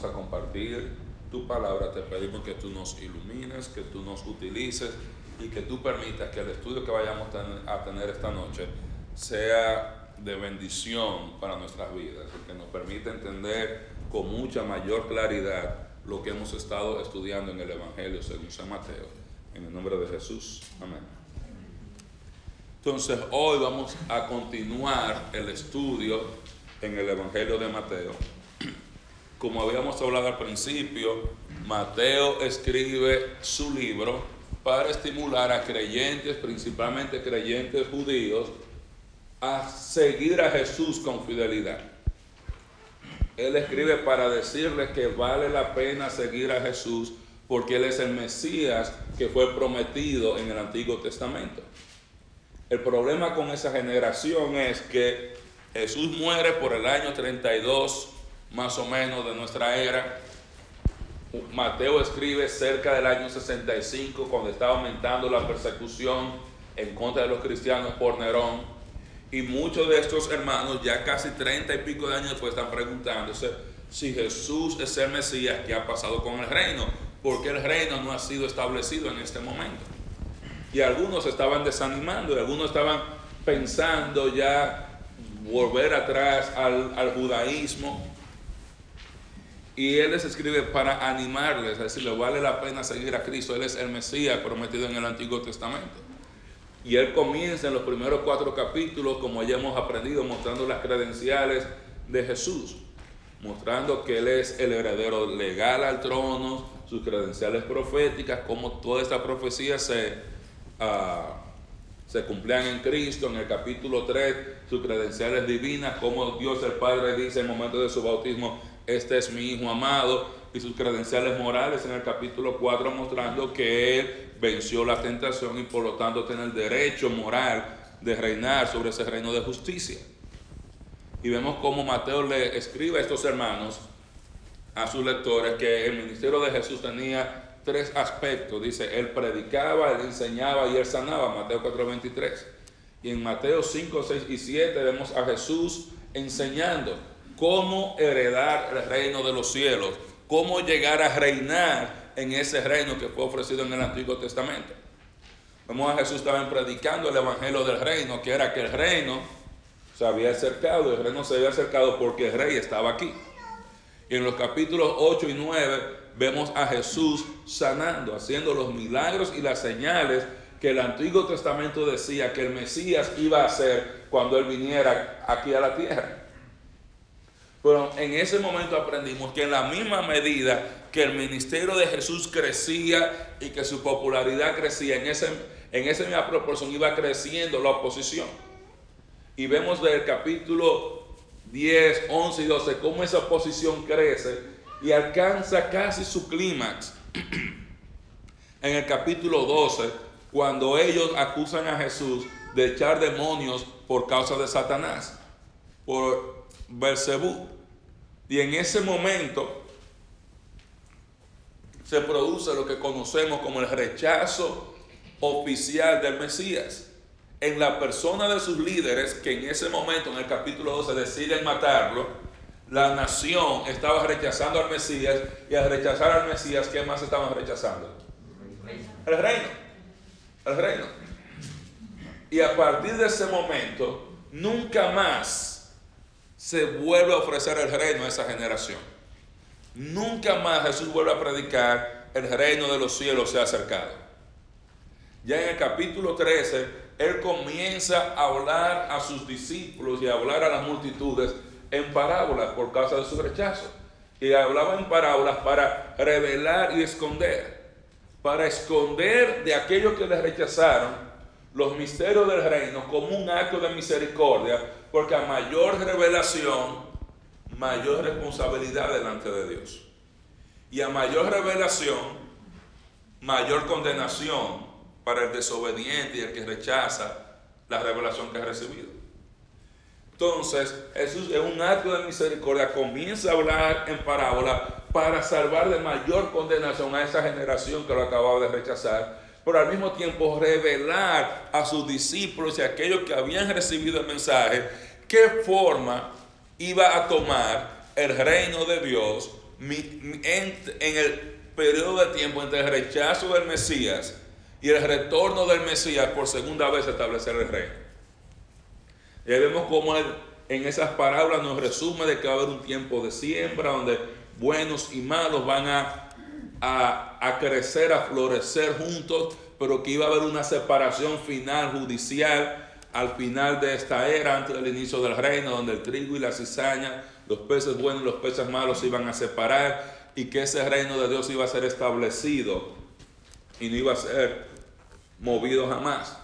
compartir tu palabra, te pedimos que tú nos ilumines, que tú nos utilices y que tú permitas que el estudio que vayamos a tener esta noche sea de bendición para nuestras vidas y que nos permita entender con mucha mayor claridad lo que hemos estado estudiando en el Evangelio según San Mateo. En el nombre de Jesús. Amén. Entonces hoy vamos a continuar el estudio en el Evangelio de Mateo. Como habíamos hablado al principio, Mateo escribe su libro para estimular a creyentes, principalmente creyentes judíos, a seguir a Jesús con fidelidad. Él escribe para decirles que vale la pena seguir a Jesús porque Él es el Mesías que fue prometido en el Antiguo Testamento. El problema con esa generación es que Jesús muere por el año 32 más o menos de nuestra era. Mateo escribe cerca del año 65 cuando estaba aumentando la persecución en contra de los cristianos por Nerón. Y muchos de estos hermanos, ya casi treinta y pico de años después, están preguntándose si Jesús es el Mesías, ¿qué ha pasado con el reino? Porque el reino no ha sido establecido en este momento. Y algunos estaban desanimando, y algunos estaban pensando ya volver atrás al, al judaísmo. Y Él les escribe para animarles, a decirle, vale la pena seguir a Cristo. Él es el Mesías prometido en el Antiguo Testamento. Y él comienza en los primeros cuatro capítulos, como ya hemos aprendido, mostrando las credenciales de Jesús, mostrando que él es el heredero legal al trono, sus credenciales proféticas, cómo toda esta profecía se, uh, se cumplían en Cristo. En el capítulo 3, sus credenciales divinas, como Dios el Padre dice en el momento de su bautismo, este es mi Hijo amado y sus credenciales morales en el capítulo 4 mostrando que él venció la tentación y por lo tanto tiene el derecho moral de reinar sobre ese reino de justicia. Y vemos cómo Mateo le escribe a estos hermanos, a sus lectores, que el ministerio de Jesús tenía tres aspectos. Dice, él predicaba, él enseñaba y él sanaba, Mateo 4:23. Y en Mateo 5, 6 y 7 vemos a Jesús enseñando cómo heredar el reino de los cielos cómo llegar a reinar en ese reino que fue ofrecido en el Antiguo Testamento. Vemos a Jesús también predicando el Evangelio del reino, que era que el reino se había acercado, el reino se había acercado porque el rey estaba aquí. Y en los capítulos 8 y 9 vemos a Jesús sanando, haciendo los milagros y las señales que el Antiguo Testamento decía que el Mesías iba a hacer cuando él viniera aquí a la tierra. Pero en ese momento aprendimos que en la misma medida que el ministerio de Jesús crecía y que su popularidad crecía, en, ese, en esa misma proporción iba creciendo la oposición. Y vemos del capítulo 10, 11 y 12 cómo esa oposición crece y alcanza casi su clímax en el capítulo 12, cuando ellos acusan a Jesús de echar demonios por causa de Satanás, por Belcebú. Y en ese momento se produce lo que conocemos como el rechazo oficial del Mesías en la persona de sus líderes, que en ese momento, en el capítulo 12, deciden matarlo, la nación estaba rechazando al Mesías y al rechazar al Mesías, ¿qué más estaban rechazando? El reino. El reino. Y a partir de ese momento, nunca más se vuelve a ofrecer el reino a esa generación. Nunca más Jesús vuelve a predicar el reino de los cielos se ha acercado. Ya en el capítulo 13, Él comienza a hablar a sus discípulos y a hablar a las multitudes en parábolas por causa de su rechazo. Y hablaba en parábolas para revelar y esconder. Para esconder de aquellos que le rechazaron los misterios del reino como un acto de misericordia, porque a mayor revelación, mayor responsabilidad delante de Dios. Y a mayor revelación, mayor condenación para el desobediente y el que rechaza la revelación que ha recibido. Entonces, Jesús es un acto de misericordia, comienza a hablar en parábola para salvar de mayor condenación a esa generación que lo acababa de rechazar pero al mismo tiempo revelar a sus discípulos y a aquellos que habían recibido el mensaje qué forma iba a tomar el reino de Dios en, el periodo de tiempo entre el rechazo del Mesías y el retorno del Mesías por segunda vez establecer el reino. Y ahí vemos cómo en esas parábolas nos resume de que va a haber un tiempo de siembra donde buenos y malos van a, a, crecer, a florecer juntos, pero que iba a haber una separación final judicial al final de esta era, antes del inicio del reino, donde el trigo y la cizaña, los peces buenos y los peces malos se iban a separar y que ese reino de Dios iba a ser establecido y no iba a ser movido jamás.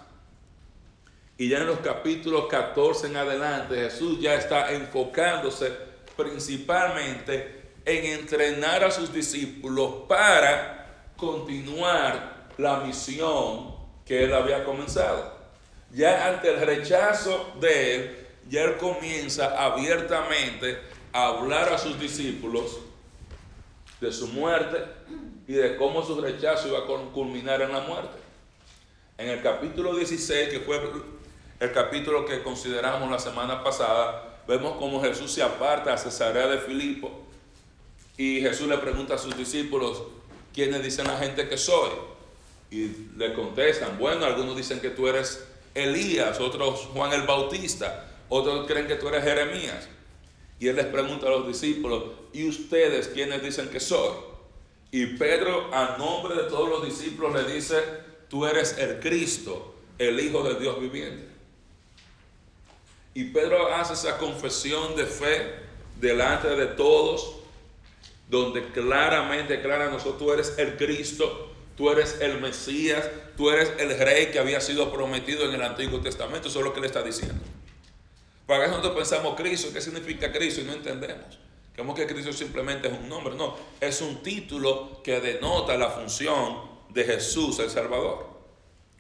Y ya en los capítulos 14 en adelante, Jesús ya está enfocándose principalmente en entrenar a sus discípulos para continuar la misión que él había comenzado. Ya ante el rechazo de él, ya él comienza abiertamente a hablar a sus discípulos de su muerte y de cómo su rechazo iba a culminar en la muerte. En el capítulo 16, que fue el capítulo que consideramos la semana pasada, vemos cómo Jesús se aparta a Cesarea de Filipo y Jesús le pregunta a sus discípulos, ¿quiénes dicen la gente que soy? Y le contestan, bueno, algunos dicen que tú eres Elías, otros Juan el Bautista, otros creen que tú eres Jeremías. Y él les pregunta a los discípulos, ¿y ustedes quiénes dicen que soy? Y Pedro, a nombre de todos los discípulos, le dice, tú eres el Cristo, el Hijo de Dios viviente. Y Pedro hace esa confesión de fe delante de todos, donde claramente declara nosotros, tú eres el Cristo, tú eres el Mesías, tú eres el rey que había sido prometido en el Antiguo Testamento. Eso es lo que le está diciendo. Para eso nosotros pensamos Cristo, ¿qué significa Cristo? Y no entendemos. Creemos que Cristo simplemente es un nombre. No, es un título que denota la función de Jesús, el Salvador.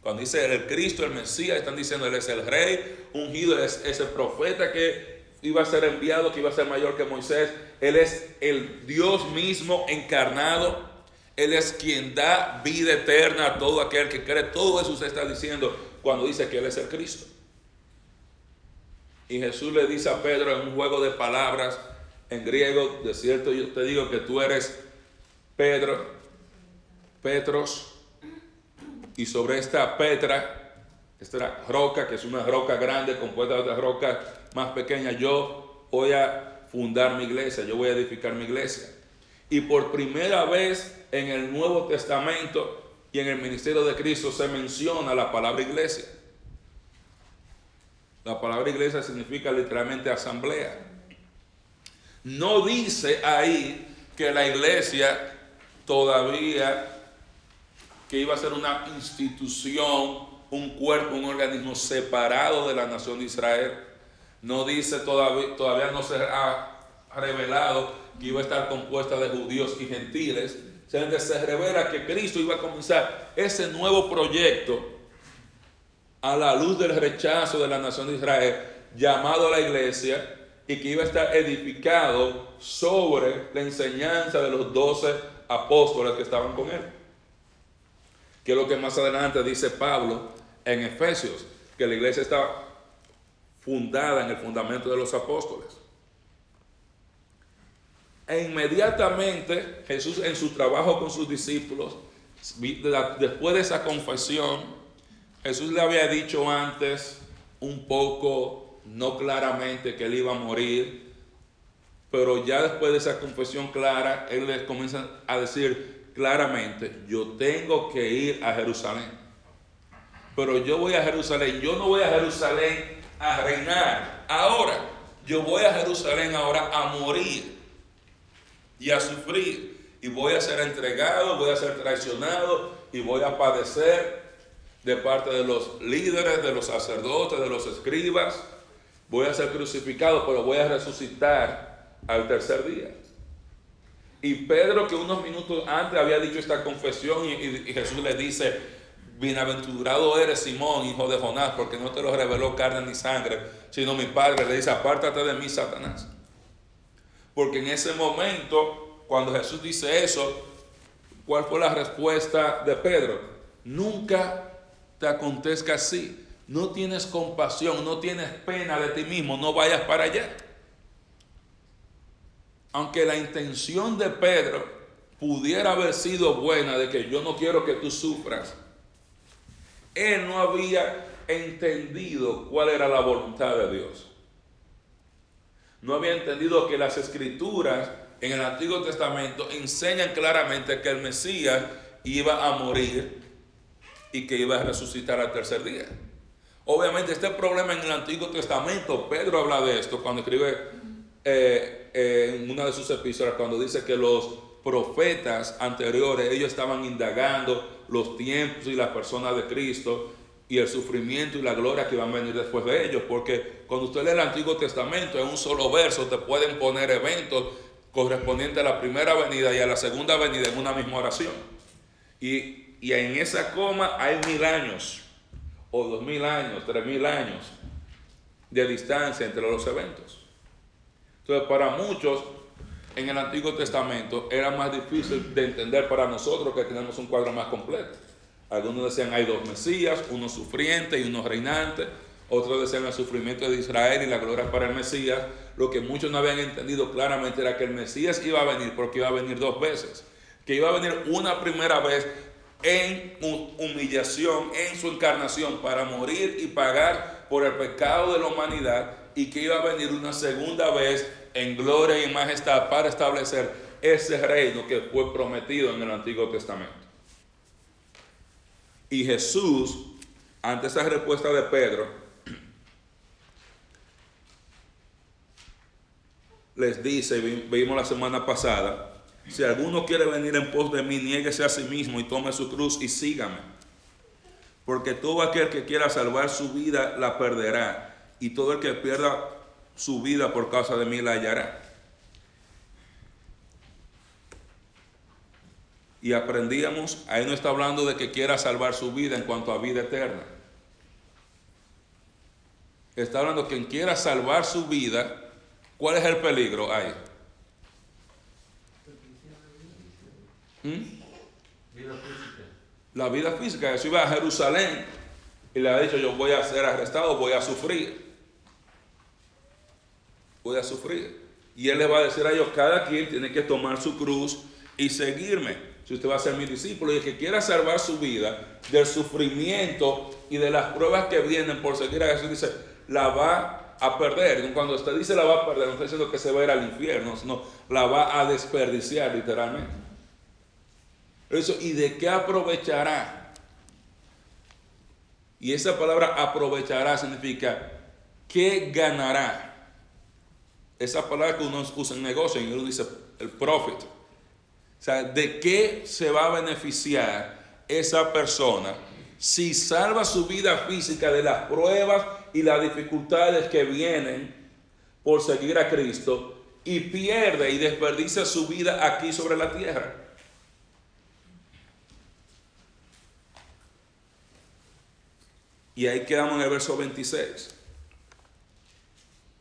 Cuando dice el Cristo, el Mesías, están diciendo Él es el rey ungido, es, es el profeta que iba a ser enviado, que iba a ser mayor que Moisés. Él es el Dios mismo encarnado él es quien da vida eterna a todo aquel que cree. Todo eso se está diciendo cuando dice que Él es el Cristo. Y Jesús le dice a Pedro en un juego de palabras en griego, de cierto yo te digo que tú eres Pedro, Petros, y sobre esta Petra, esta roca, que es una roca grande compuesta de otras rocas más pequeñas, yo voy a fundar mi iglesia, yo voy a edificar mi iglesia. Y por primera vez en el Nuevo Testamento y en el ministerio de Cristo se menciona la palabra iglesia. La palabra iglesia significa literalmente asamblea. No dice ahí que la iglesia todavía que iba a ser una institución, un cuerpo, un organismo separado de la nación de Israel. No dice todavía, todavía no se ha revelado que iba a estar compuesta de judíos y gentiles, se revela que Cristo iba a comenzar ese nuevo proyecto a la luz del rechazo de la nación de Israel, llamado a la iglesia, y que iba a estar edificado sobre la enseñanza de los doce apóstoles que estaban con él. Que es lo que más adelante dice Pablo en Efesios, que la iglesia estaba fundada en el fundamento de los apóstoles. E inmediatamente Jesús en su trabajo con sus discípulos, después de esa confesión, Jesús le había dicho antes un poco, no claramente, que él iba a morir, pero ya después de esa confesión clara, él les comienza a decir claramente, yo tengo que ir a Jerusalén. Pero yo voy a Jerusalén, yo no voy a Jerusalén a reinar ahora, yo voy a Jerusalén ahora a morir y a sufrir. Y voy a ser entregado, voy a ser traicionado y voy a padecer de parte de los líderes, de los sacerdotes, de los escribas. Voy a ser crucificado, pero voy a resucitar al tercer día. Y Pedro, que unos minutos antes había dicho esta confesión, y, Jesús le dice, bienaventurado eres Simón, hijo de Jonás, porque no te lo reveló carne ni sangre, sino mi Padre. Le dice, apártate de mí, Satanás. Porque en ese momento, cuando Jesús dice eso, ¿cuál fue la respuesta de Pedro? Nunca te acontezca así. No tienes compasión, no tienes pena de ti mismo, no vayas para allá. aunque la intención de Pedro pudiera haber sido buena, de que yo no quiero que tú sufras, él no había entendido cuál era la voluntad de Dios. No había entendido que las escrituras en el Antiguo Testamento enseñan claramente que el Mesías iba a morir y que iba a resucitar al tercer día. Obviamente este problema en el Antiguo Testamento, Pedro habla de esto cuando escribe eh, eh, en una de sus epístolas, cuando dice que los profetas anteriores, ellos estaban indagando los tiempos y las personas de Cristo y el sufrimiento y la gloria que van a venir después de ellos, porque cuando usted lee el Antiguo Testamento, en un solo verso te pueden poner eventos correspondientes a la primera venida y a la segunda venida en una misma oración. Y, en esa coma hay mil años, o dos mil años, tres mil años de distancia entre los eventos. Entonces, para muchos en el Antiguo Testamento era más difícil de entender para nosotros que tenemos un cuadro más completo. Algunos decían hay dos Mesías, uno sufriente y uno reinante. Otros decían el sufrimiento de Israel y la gloria para el Mesías. Lo que muchos no habían entendido claramente era que el Mesías iba a venir porque iba a venir dos veces. Que iba a venir una primera vez en humillación, en su encarnación, para morir y pagar por el pecado de la humanidad. Y que iba a venir una segunda vez en gloria y majestad para establecer ese reino que fue prometido en el Antiguo Testamento. Y Jesús, ante esa respuesta de Pedro, les dice, vimos la semana pasada, si alguno quiere venir en pos de mí, niéguese a sí mismo y tome su cruz y sígame. Porque todo aquel que quiera salvar su vida la perderá, y todo el que pierda su vida por causa de mí la hallará. Y aprendíamos, ahí no está hablando de que quiera salvar su vida en cuanto a vida eterna. Está hablando de quien quiera salvar su vida ¿Cuál es el peligro ahí? ¿Mm? La vida física. Jesús iba a Jerusalén y le ha dicho, yo voy a ser arrestado, voy a sufrir. Voy a sufrir. Y él le va a decir a ellos, cada quien tiene que tomar su cruz y seguirme. Si usted va a ser mi discípulo y el que quiera salvar su vida del sufrimiento y de las pruebas que vienen por seguir a Jesús, dice, la va a perder. Cuando usted dice la va a perder, no está diciendo que se va a ir al infierno, sino la va a desperdiciar literalmente. Eso, ¿y de qué aprovechará? Y esa palabra aprovechará significa ¿qué ganará? Esa palabra que uno usa en negocio, y uno dice el profit. O sea, ¿de qué se va a beneficiar esa persona si salva su vida física de las pruebas y las dificultades que vienen por seguir a Cristo y pierde y desperdicia su vida aquí sobre la tierra. Y ahí quedamos en el verso 26.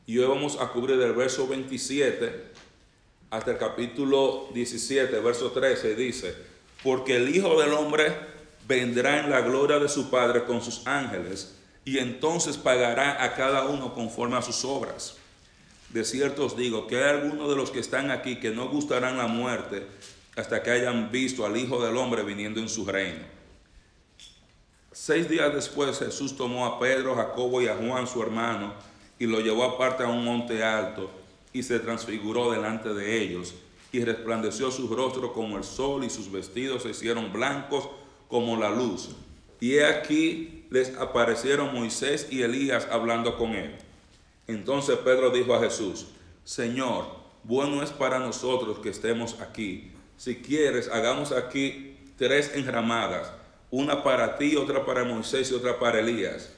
Y hoy vamos a cubrir del verso 27 hasta el capítulo 17, verso 13. Dice, porque el Hijo del Hombre vendrá en la gloria de su Padre con sus ángeles y entonces pagará a cada uno conforme a sus obras. De cierto os digo que hay algunos de los que están aquí que no gustarán la muerte hasta que hayan visto al Hijo del Hombre viniendo en su reino. Seis días después Jesús tomó a Pedro, Jacobo y a Juan su hermano y lo llevó aparte a un monte alto y se transfiguró delante de ellos y resplandeció su rostro como el sol y sus vestidos se hicieron blancos como la luz. Y he aquí les aparecieron Moisés y Elías hablando con él. Entonces Pedro dijo a Jesús, Señor, bueno es para nosotros que estemos aquí. Si quieres, hagamos aquí tres enramadas, una para ti, otra para Moisés y otra para Elías.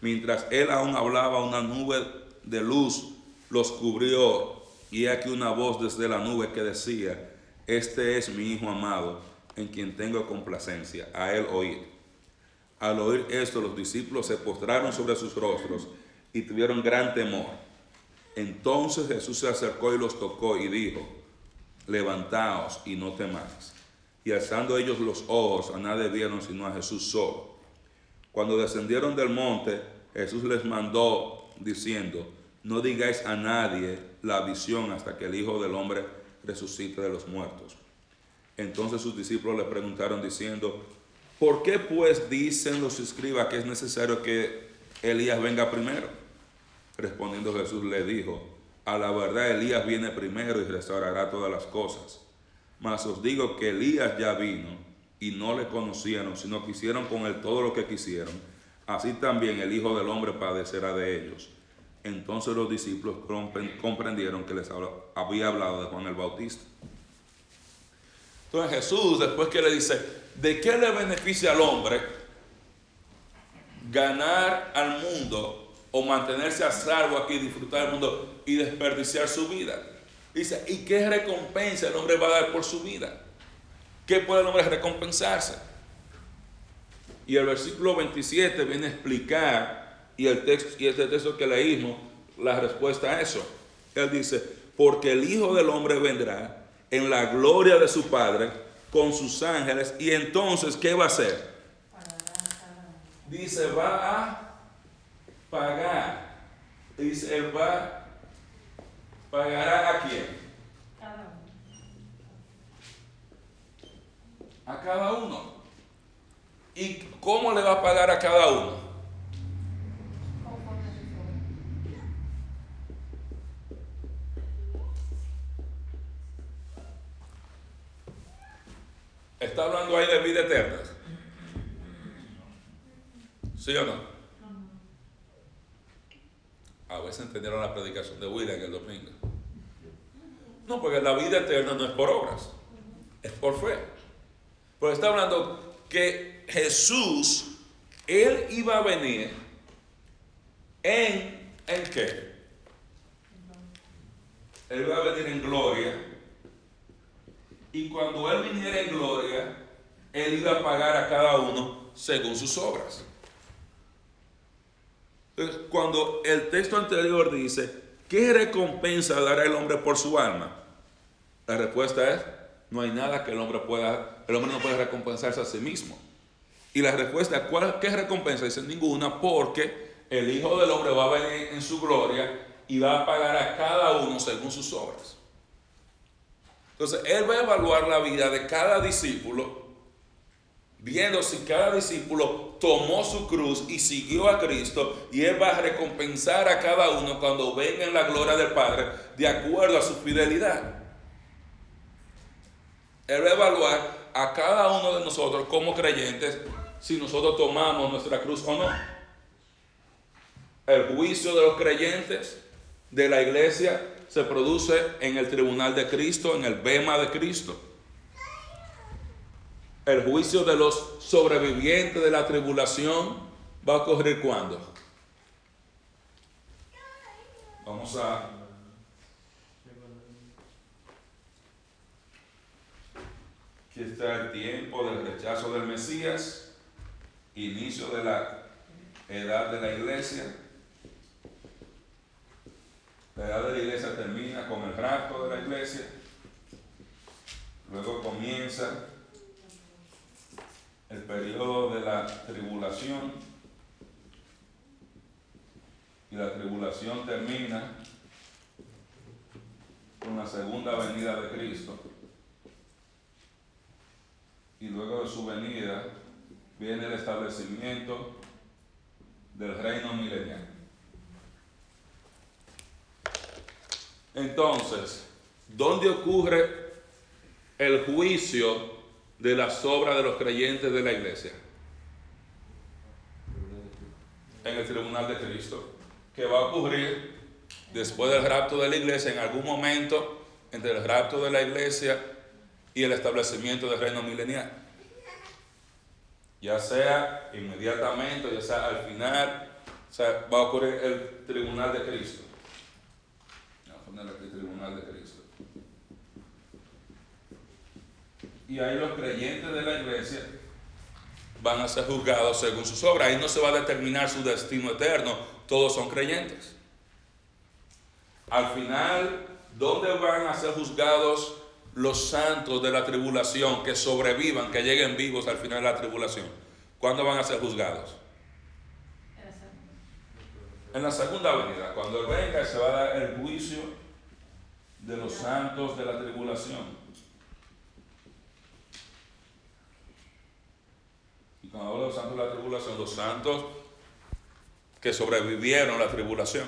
Mientras él aún hablaba, una nube de luz los cubrió y aquí una voz desde la nube que decía, este es mi Hijo amado, en quien tengo complacencia, a él oír. Al oír esto, los discípulos se postraron sobre sus rostros y tuvieron gran temor. Entonces Jesús se acercó y los tocó y dijo, levantaos y no temáis. Y alzando ellos los ojos, a nadie vieron sino a Jesús solo. Cuando descendieron del monte, Jesús les mandó diciendo, no digáis a nadie la visión hasta que el Hijo del Hombre resucite de los muertos. Entonces sus discípulos le preguntaron diciendo, ¿por qué pues dicen los escribas que es necesario que Elías venga primero? Respondiendo Jesús le dijo, a la verdad Elías viene primero y restaurará todas las cosas. Mas os digo que Elías ya vino y no le conocieron, sino que hicieron con él todo lo que quisieron. Así también el Hijo del Hombre padecerá de ellos. Entonces los discípulos comprendieron que les había hablado de Juan el Bautista. Entonces Jesús, después que le dice, ¿de qué le beneficia al hombre ganar al mundo o mantenerse a salvo aquí, disfrutar del mundo y desperdiciar su vida? Dice, ¿y qué recompensa el hombre va a dar por su vida? ¿Qué puede el hombre recompensarse? Y el versículo 27 viene a explicar y el texto y este texto que leímos, la respuesta a eso. Él dice, porque el Hijo del Hombre vendrá en la gloria de su Padre con sus ángeles y entonces, ¿qué va a hacer? Dice, va a pagar. Dice, él va, pagará a quién? A cada uno. ¿Y cómo le va a pagar a cada uno? Está hablando ahí de vida eterna. ¿Sí o no? A veces entendieron la predicación de William el domingo. No, porque la vida eterna no es por obras, es por fe. Pero está hablando que Jesús, Él iba a venir en, ¿en qué? Él iba a venir en gloria y cuando Él viniera en gloria, Él iba a pagar a cada uno según sus obras. Entonces, cuando el texto anterior dice, ¿qué recompensa dará el hombre por su alma? La respuesta es, no hay nada que el hombre pueda, el hombre no puede recompensarse a sí mismo. Y la respuesta, ¿cuál, ¿qué recompensa? Dice ninguna, porque el Hijo del Hombre va a venir en su gloria y va a pagar a cada uno según sus obras. Entonces, Él va a evaluar la vida de cada discípulo, viendo si cada discípulo tomó su cruz y siguió a Cristo, y Él va a recompensar a cada uno cuando venga en la gloria del Padre, de acuerdo a su fidelidad. Él va a evaluar a cada uno de nosotros como creyentes si nosotros tomamos nuestra cruz o no. El juicio de los creyentes de la iglesia se produce en el tribunal de Cristo, en el bema de Cristo. El juicio de los sobrevivientes de la tribulación va a ocurrir cuando. Vamos a Está el tiempo del rechazo del Mesías, inicio de la edad de la iglesia. La edad de la iglesia termina con el rapto de la iglesia. Luego comienza el periodo de la tribulación. Y la tribulación termina con la segunda venida de Cristo. Y luego de su venida viene el establecimiento del reino milenial. Entonces, ¿dónde ocurre el juicio de las obras de los creyentes de la iglesia? En el tribunal de Cristo, que va a ocurrir después del rapto de la iglesia, en algún momento entre el rapto de la iglesia y el establecimiento del reino milenial. Ya sea inmediatamente, ya sea al final, va a ocurrir el tribunal de Cristo el tribunal de Cristo. Y ahí los creyentes de la iglesia van a ser juzgados según sus obras. Ahí no se va a determinar su destino eterno. Todos son creyentes. Al final, ¿dónde van a ser juzgados los santos de la tribulación que sobrevivan, que lleguen vivos al final de la tribulación? ¿Cuándo van a ser juzgados? En la segunda venida, cuando venga, se va a dar el juicio de los santos de la tribulación. Y cuando hablo de los santos de la tribulación, los santos que sobrevivieron la tribulación.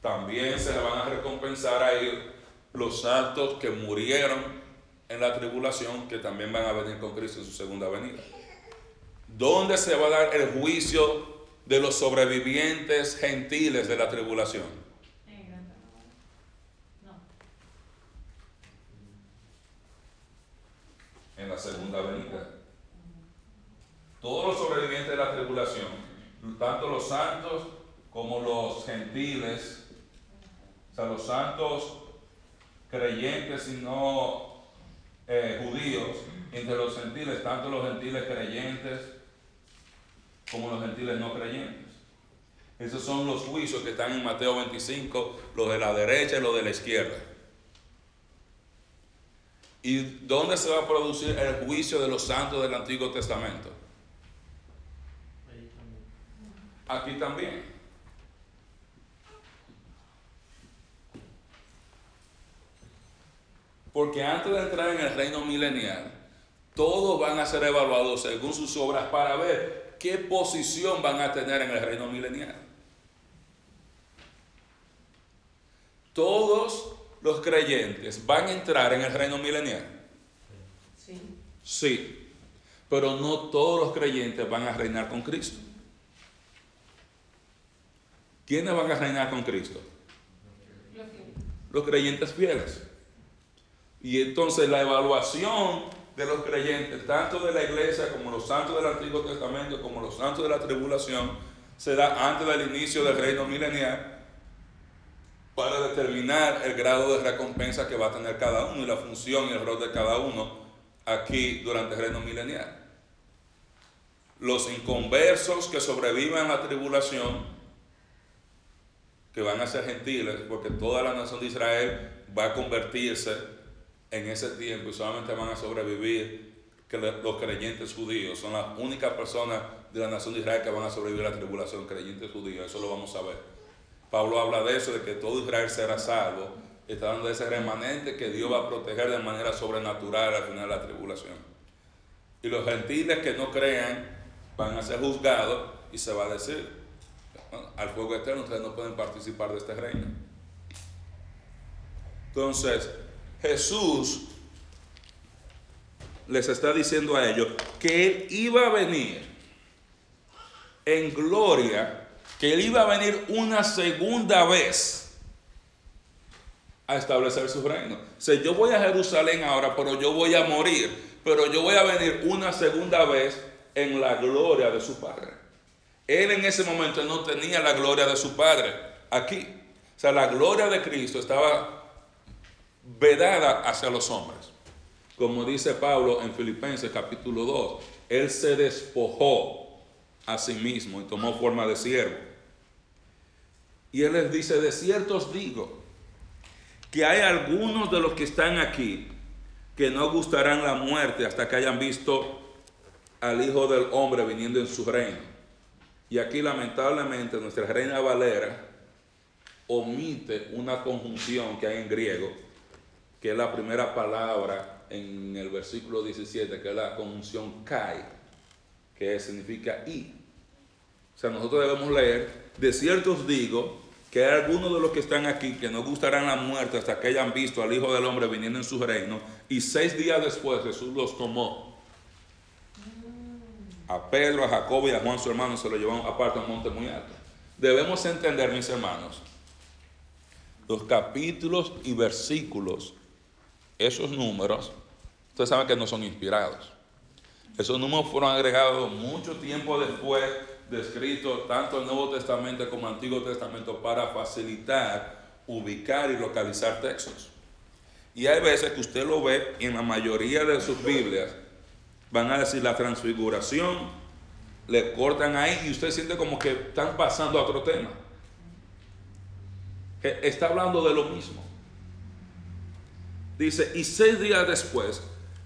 También se le van a recompensar a ellos los santos que murieron en la tribulación, que también van a venir con Cristo en su segunda venida. ¿Dónde se va a dar el juicio de los sobrevivientes gentiles de la tribulación? En la segunda venida. Todos los sobrevivientes de la tribulación, tanto los santos como los gentiles, o sea, los santos creyentes y no eh, judíos, entre los gentiles, tanto los gentiles creyentes como los gentiles no creyentes. Esos son los juicios que están en Mateo 25, los de la derecha y los de la izquierda. ¿Y dónde se va a producir el juicio de los santos del Antiguo Testamento? Aquí también. Porque antes de entrar en el reino milenial, todos van a ser evaluados según sus obras para ver qué posición van a tener en el reino milenial. Todos los creyentes van a entrar en el reino milenial. Sí. Sí, pero no todos los creyentes van a reinar con Cristo. ¿Quiénes van a reinar con Cristo? Los creyentes fieles. Y entonces la evaluación de los creyentes, tanto de la iglesia como los santos del Antiguo Testamento, como los santos de la tribulación, se da antes del inicio del reino milenial para determinar el grado de recompensa que va a tener cada uno y la función y el rol de cada uno aquí durante el reino milenial. Los inconversos que sobrevivan a la tribulación, que van a ser gentiles, porque toda la nación de Israel va a convertirse en ese tiempo y solamente van a sobrevivir los creyentes judíos. Son las únicas personas de la nación de Israel que van a sobrevivir a la tribulación, creyentes judíos. Eso lo vamos a ver. Pablo habla de eso, de que todo Israel será salvo. Está de ese remanente que Dios va a proteger de manera sobrenatural al final de la tribulación. Y los gentiles que no crean van a ser juzgados y se va a decir, al fuego eterno ustedes no pueden participar de este reino. Entonces, Jesús les está diciendo a ellos que Él iba a venir en gloria, que Él iba a venir una segunda vez a establecer su reino. O sea, yo voy a Jerusalén ahora, pero yo voy a morir, pero yo voy a venir una segunda vez en la gloria de su Padre. Él en ese momento no tenía la gloria de su Padre aquí. O sea, la gloria de Cristo estaba vedada hacia los hombres. Como dice Pablo en Filipenses capítulo 2, Él se despojó a sí mismo y tomó forma de siervo. Y Él les dice, de cierto os digo, que hay algunos de los que están aquí que no gustarán la muerte hasta que hayan visto al Hijo del Hombre viniendo en su reino. Y aquí lamentablemente nuestra reina Valera omite una conjunción que hay en griego que es la primera palabra en el versículo 17, que es la conjunción kai, que significa y. O sea, nosotros debemos leer, de cierto os digo, que hay algunos de los que están aquí que no gustarán la muerte hasta que hayan visto al Hijo del Hombre viniendo en su reino, y seis días después Jesús los tomó. A Pedro, a Jacobo y a Juan su hermano se lo llevaron aparte a un monte muy alto. Debemos entender, mis hermanos, los capítulos y versículos esos números, ustedes saben que no son inspirados. Esos números fueron agregados mucho tiempo después de escrito tanto el Nuevo Testamento como el Antiguo Testamento para facilitar, ubicar y localizar textos. Y hay veces que usted lo ve en la mayoría de sus Biblias, van a decir la transfiguración, le cortan ahí y usted siente como que están pasando a otro tema. Está hablando de lo mismo. Dice, y seis días después,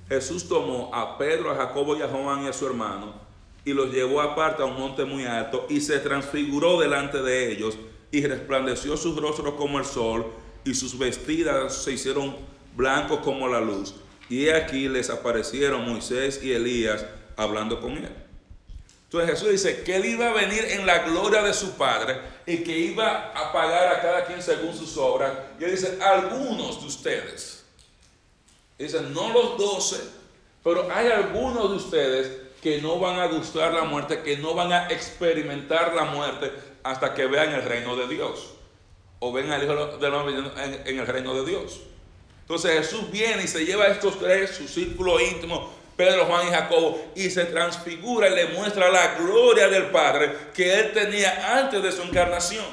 Jesús tomó a Pedro, a Jacobo y a Juan y a su hermano y los llevó aparte a un monte muy alto y se transfiguró delante de ellos y resplandeció su rostro como el sol y sus vestidas se hicieron blancos como la luz. Y aquí les aparecieron Moisés y Elías hablando con él. Entonces Jesús dice que él iba a venir en la gloria de su Padre y que iba a pagar a cada quien según sus obras. Y él dice, algunos de ustedes, dice, no los doce, pero hay algunos de ustedes que no van a gustar la muerte, que no van a experimentar la muerte hasta que vean el reino de Dios. O ven al Hijo de hombre en el reino de Dios. Entonces Jesús viene y se lleva a estos tres, su círculo íntimo, Pedro, Juan y Jacobo, y se transfigura y le muestra la gloria del Padre que él tenía antes de su encarnación.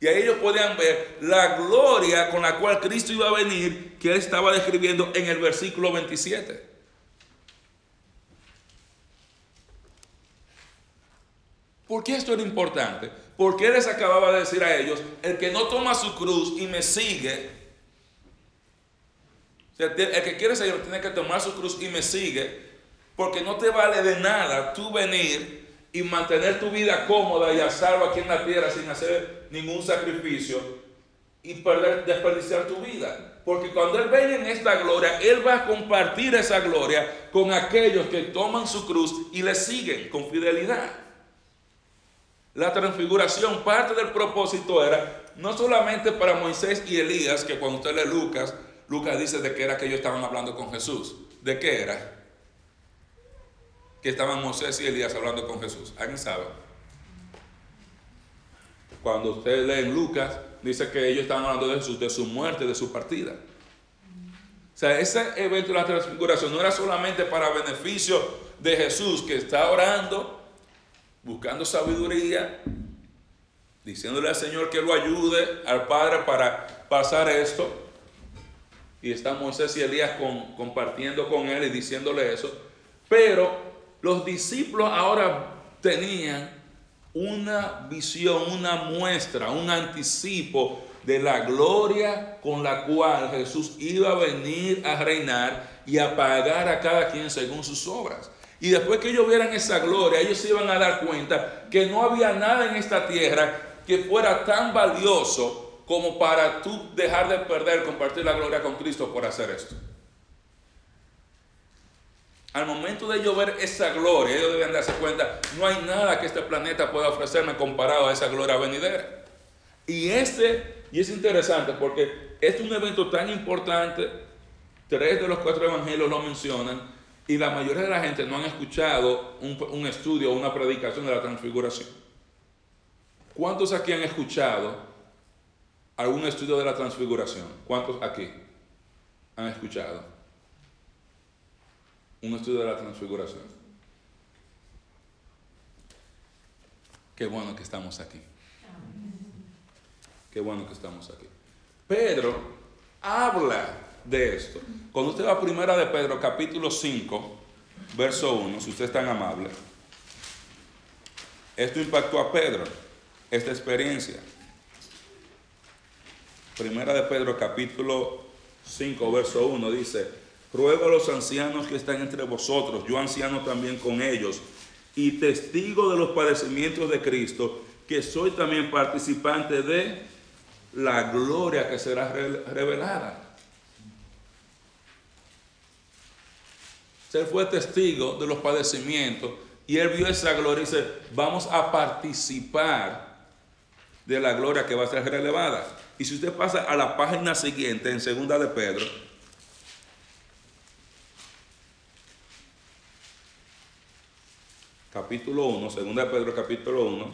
Y ahí ellos podían ver la gloria con la cual Cristo iba a venir, que él estaba describiendo en el versículo 27. ¿Por qué esto era importante? Porque él les acababa de decir a ellos, el que no toma su cruz y me sigue, el que quiere seguir tiene que tomar su cruz y me sigue, porque no te vale de nada tú venir y mantener tu vida cómoda y a salvo aquí en la tierra sin hacer ningún sacrificio y perder, desperdiciar tu vida. Porque cuando Él venga en esta gloria, Él va a compartir esa gloria con aquellos que toman su cruz y le siguen con fidelidad. La transfiguración, parte del propósito era no solamente para Moisés y Elías, que cuando usted lee Lucas, Lucas dice de qué era que ellos estaban hablando con Jesús. ¿De qué era? Que estaban Moisés y Elías hablando con Jesús. ¿Alguien sabe? Cuando usted lee en Lucas, dice que ellos estaban hablando de Jesús, de su muerte, de su partida. O sea, ese evento de la transfiguración no era solamente para beneficio de Jesús que está orando, buscando sabiduría, diciéndole al Señor que lo ayude, al Padre para pasar esto, y está Moisés y Elías compartiendo con él y diciéndole eso. Pero los discípulos ahora tenían una visión, una muestra, un anticipo de la gloria con la cual Jesús iba a venir a reinar y a pagar a cada quien según sus obras. Y después que ellos vieran esa gloria, ellos se iban a dar cuenta que no había nada en esta tierra que fuera tan valioso como para tú dejar de perder, compartir la gloria con Cristo por hacer esto. Al momento de ellos ver esa gloria, ellos deben darse cuenta, no hay nada que este planeta pueda ofrecerme comparado a esa gloria venidera. Y este, y es interesante porque este es un evento tan importante, tres de los cuatro evangelios lo mencionan, y la mayoría de la gente no han escuchado un, un estudio o una predicación de la transfiguración. ¿Cuántos aquí han escuchado algún estudio de la transfiguración. ¿Cuántos aquí han escuchado un estudio de la transfiguración? Qué bueno que estamos aquí. Qué bueno que estamos aquí. Pedro habla de esto. Cuando usted va a primera de Pedro, capítulo 5, verso 1, si usted es tan amable, esto impactó a Pedro, esta experiencia. Primera de Pedro capítulo 5, verso 1 dice, ruego a los ancianos que están entre vosotros, yo anciano también con ellos, y testigo de los padecimientos de Cristo, que soy también participante de la gloria que será revelada. Él fue testigo de los padecimientos y él vio esa gloria y dice, vamos a participar de la gloria que va a ser relevada. Y si usted pasa a la página siguiente, en segunda de Pedro, capítulo 1, segunda de Pedro capítulo 1,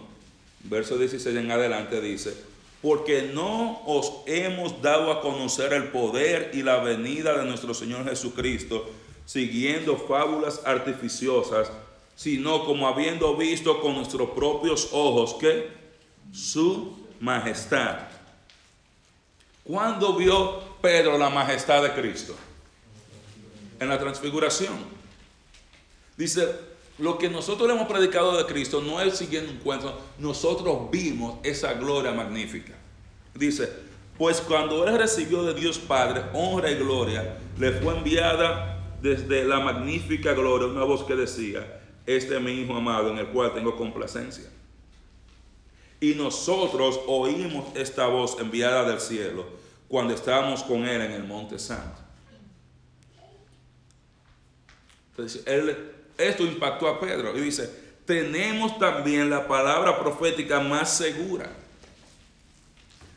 verso 16 en adelante dice, porque no os hemos dado a conocer el poder y la venida de nuestro Señor Jesucristo, siguiendo fábulas artificiosas, sino como habiendo visto con nuestros propios ojos que su majestad ¿Cuándo vio Pedro la majestad de Cristo? En la transfiguración. Dice, lo que nosotros hemos predicado de Cristo no es siguiendo un cuento, nosotros vimos esa gloria magnífica. Dice, pues cuando él recibió de Dios Padre honra y gloria, le fue enviada desde la magnífica gloria una voz que decía, este es mi Hijo amado en el cual tengo complacencia. Y nosotros oímos esta voz enviada del cielo cuando estábamos con Él en el Monte Santo. Entonces, esto impactó a Pedro y dice, tenemos también la palabra profética más segura,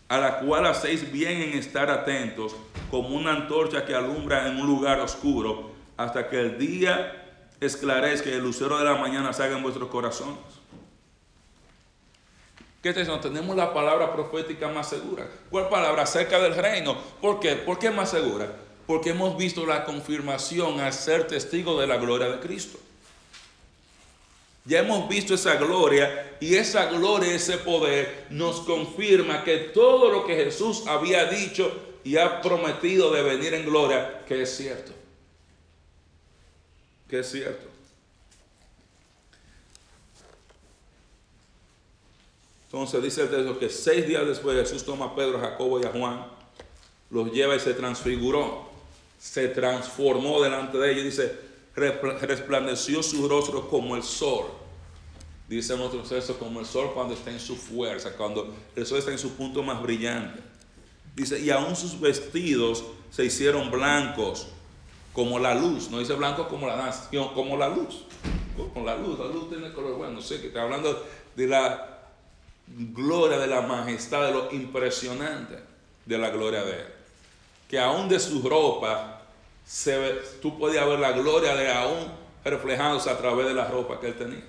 a la cual hacéis bien en estar atentos, como una antorcha que alumbra en un lugar oscuro, hasta que el día esclarezca y el lucero de la mañana salga en vuestros corazones. ¿Qué es eso? Tenemos la palabra profética más segura. ¿Cuál palabra? Acerca del reino. ¿Por qué? ¿Por qué más segura? Porque hemos visto la confirmación al ser testigo de la gloria de Cristo. Ya hemos visto esa gloria y esa gloria, ese poder nos confirma que todo lo que Jesús había dicho y ha prometido de venir en gloria, que es cierto. Que es cierto. Entonces dice el texto que seis días después Jesús toma a Pedro, a Jacobo y a Juan, los lleva y se transfiguró, se transformó delante de ellos. Dice, resplandeció su rostro como el sol. Dice en otro texto, como el sol cuando está en su fuerza, cuando el sol está en su punto más brillante. Dice, y aún sus vestidos se hicieron blancos como la luz. No dice blanco como la nación, como la luz. Como la luz, la luz tiene color bueno. No sé, que está hablando de la gloria, de la majestad, de lo impresionante de la gloria de Él. Que aún de su ropa, se tú podías ver la gloria de aún reflejándose a través de la ropa que Él tenía.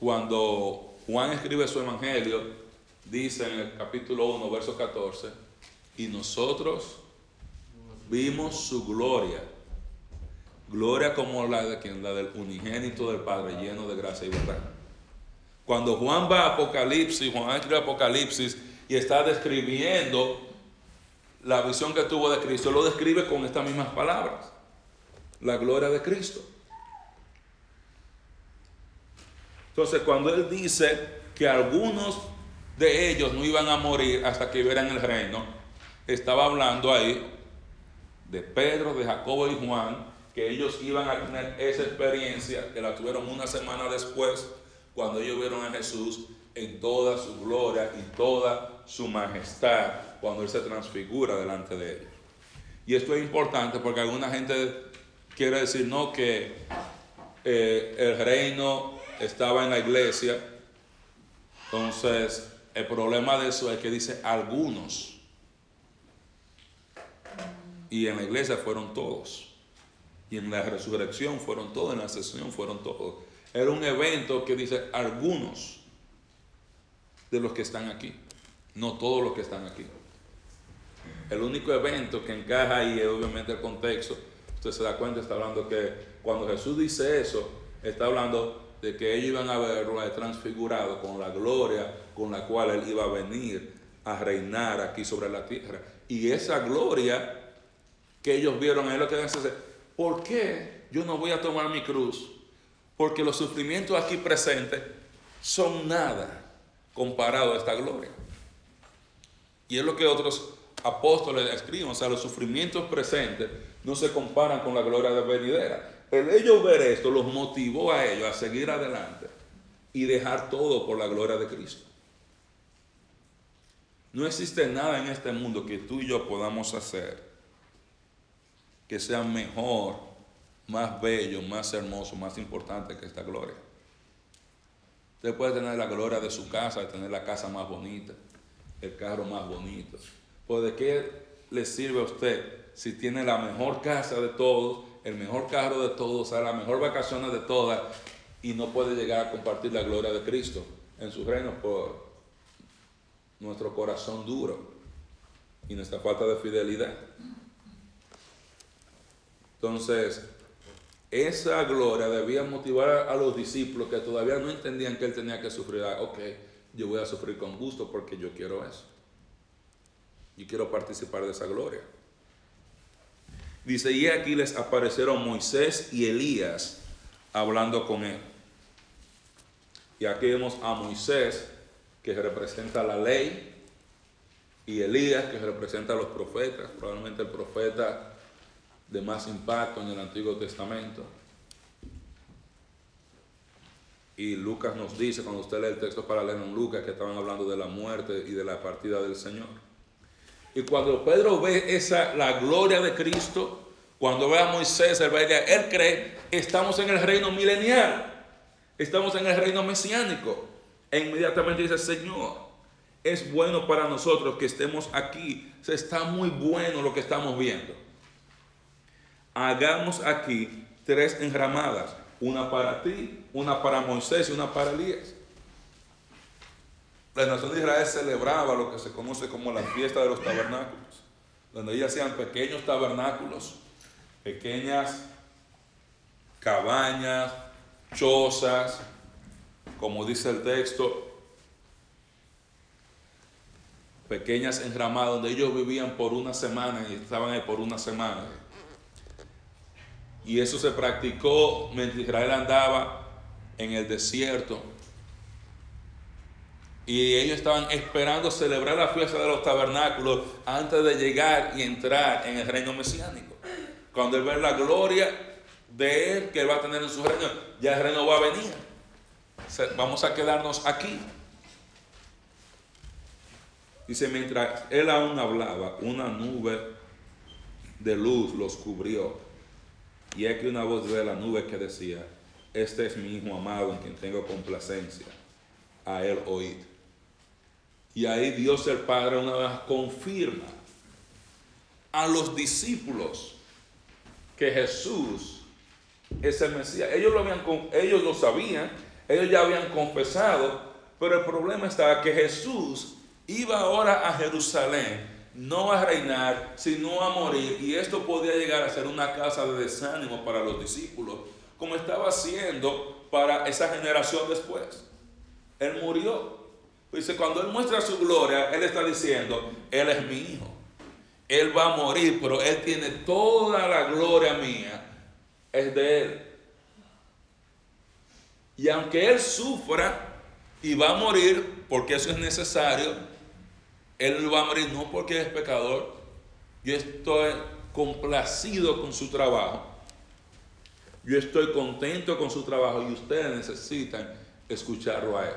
Cuando Juan escribe su evangelio, dice en el capítulo 1, verso 14, y nosotros vimos su gloria. Gloria como la de quien, la del unigénito del Padre, lleno de gracia y verdad. Cuando Juan va a Apocalipsis, Juan escribe Apocalipsis y está describiendo la visión que tuvo de Cristo, lo describe con estas mismas palabras. La gloria de Cristo. Entonces, cuando él dice que algunos de ellos no iban a morir hasta que vieran el reino, estaba hablando ahí de Pedro, de Jacobo y Juan, que ellos iban a tener esa experiencia, que la tuvieron una semana después cuando ellos vieron a Jesús en toda su gloria y toda su majestad, cuando Él se transfigura delante de ellos. Y esto es importante porque alguna gente quiere decir, no, que eh, el reino estaba en la iglesia. Entonces, el problema de eso es que dice algunos. Y en la iglesia fueron todos. Y en la resurrección fueron todos, en la sesión fueron todos. Era un evento que dice algunos de los que están aquí, no todos los que están aquí. El único evento que encaja ahí es obviamente el contexto. Usted se da cuenta, está hablando que cuando Jesús dice eso, está hablando de que ellos iban a verlo transfigurado con la gloria con la cual él iba a venir a reinar aquí sobre la tierra. Y esa gloria que ellos vieron es lo que hacer. ¿Por qué yo no voy a tomar mi cruz porque los sufrimientos aquí presentes son nada comparado a esta gloria. Y es lo que otros apóstoles escriben, o sea, los sufrimientos presentes no se comparan con la gloria de venidera. El ellos ver esto los motivó a ellos a seguir adelante y dejar todo por la gloria de Cristo. No existe nada en este mundo que tú y yo podamos hacer que sea mejor más bello, más hermoso, más importante que esta gloria. Usted puede tener la gloria de su casa, de tener la casa más bonita, el carro más bonito. Pues de qué le sirve a usted si tiene la mejor casa de todos, el mejor carro de todos, sea, las mejor vacaciones de todas y no puede llegar a compartir la gloria de Cristo en su reino por nuestro corazón duro y nuestra falta de fidelidad. Entonces, esa gloria debía motivar a los discípulos que todavía no entendían que él tenía que sufrir. Ah, ok, yo voy a sufrir con gusto porque yo quiero eso. Y quiero participar de esa gloria. Dice, y aquí les aparecieron Moisés y Elías hablando con él. Y aquí vemos a Moisés que representa la ley y Elías que representa a los profetas, probablemente el profeta de más impacto en el Antiguo Testamento. Y Lucas nos dice, cuando usted lee el texto paralelo en Lucas, que estaban hablando de la muerte y de la partida del Señor. Y cuando Pedro ve esa, la gloria de Cristo, cuando ve a Moisés, él, él cree, estamos en el reino milenial, estamos en el reino mesiánico. E inmediatamente dice, Señor, es bueno para nosotros que estemos aquí. Se está muy bueno lo que estamos viendo. Hagamos aquí tres enramadas una para ti, una para Moisés y una para Elías. La nación de Israel celebraba lo que se conoce como la fiesta de los tabernáculos, donde ellos hacían pequeños tabernáculos, pequeñas cabañas, chozas, como dice el texto, pequeñas enramadas donde ellos vivían por una semana y estaban ahí por una semana. Y eso se practicó mientras Israel andaba en el desierto. Y ellos estaban esperando celebrar la fiesta de los tabernáculos antes de llegar y entrar en el reino mesiánico. Cuando él ve la gloria de él que él va a tener en su reino, ya el reino va a venir. Vamos a quedarnos aquí. Dice, mientras él aún hablaba, una nube de luz los cubrió y aquí una voz de la nube que decía, este es mi Hijo amado en quien tengo complacencia, a él oíd. Y ahí Dios el Padre una vez confirma a los discípulos que Jesús es el Mesías. Ellos lo, habían, ellos lo sabían, ellos ya habían confesado, pero el problema estaba que Jesús iba ahora a Jerusalén no a reinar, sino a morir. Y esto podía llegar a ser una casa de desánimo para los discípulos, como estaba haciendo para esa generación después. Él murió. Dice, cuando Él muestra su gloria, Él está diciendo, Él es mi hijo. Él va a morir, pero Él tiene toda la gloria mía. Es de Él. Y aunque Él sufra y va a morir, porque eso es necesario, él va a morir no porque es pecador. Yo estoy complacido con su trabajo. Yo estoy contento con su trabajo y ustedes necesitan escucharlo a Él.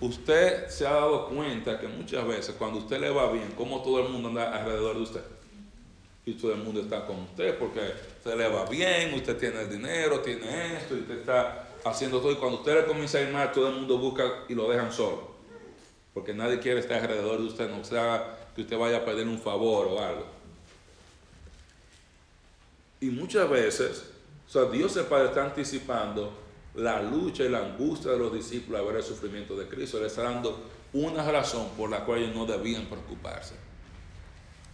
Usted se ha dado cuenta que muchas veces cuando usted le va bien, como todo el mundo anda alrededor de usted. Y todo el mundo está con usted porque usted le va bien, usted tiene el dinero, tiene esto, y usted está haciendo todo. Y cuando usted le comienza a ir mal, todo el mundo busca y lo dejan solo porque nadie quiere estar alrededor de usted, no sea que usted vaya a pedir un favor o algo. Y muchas veces, o sea, Dios el Padre está anticipando la lucha y la angustia de los discípulos a ver el sufrimiento de Cristo. Le está dando una razón por la cual ellos no debían preocuparse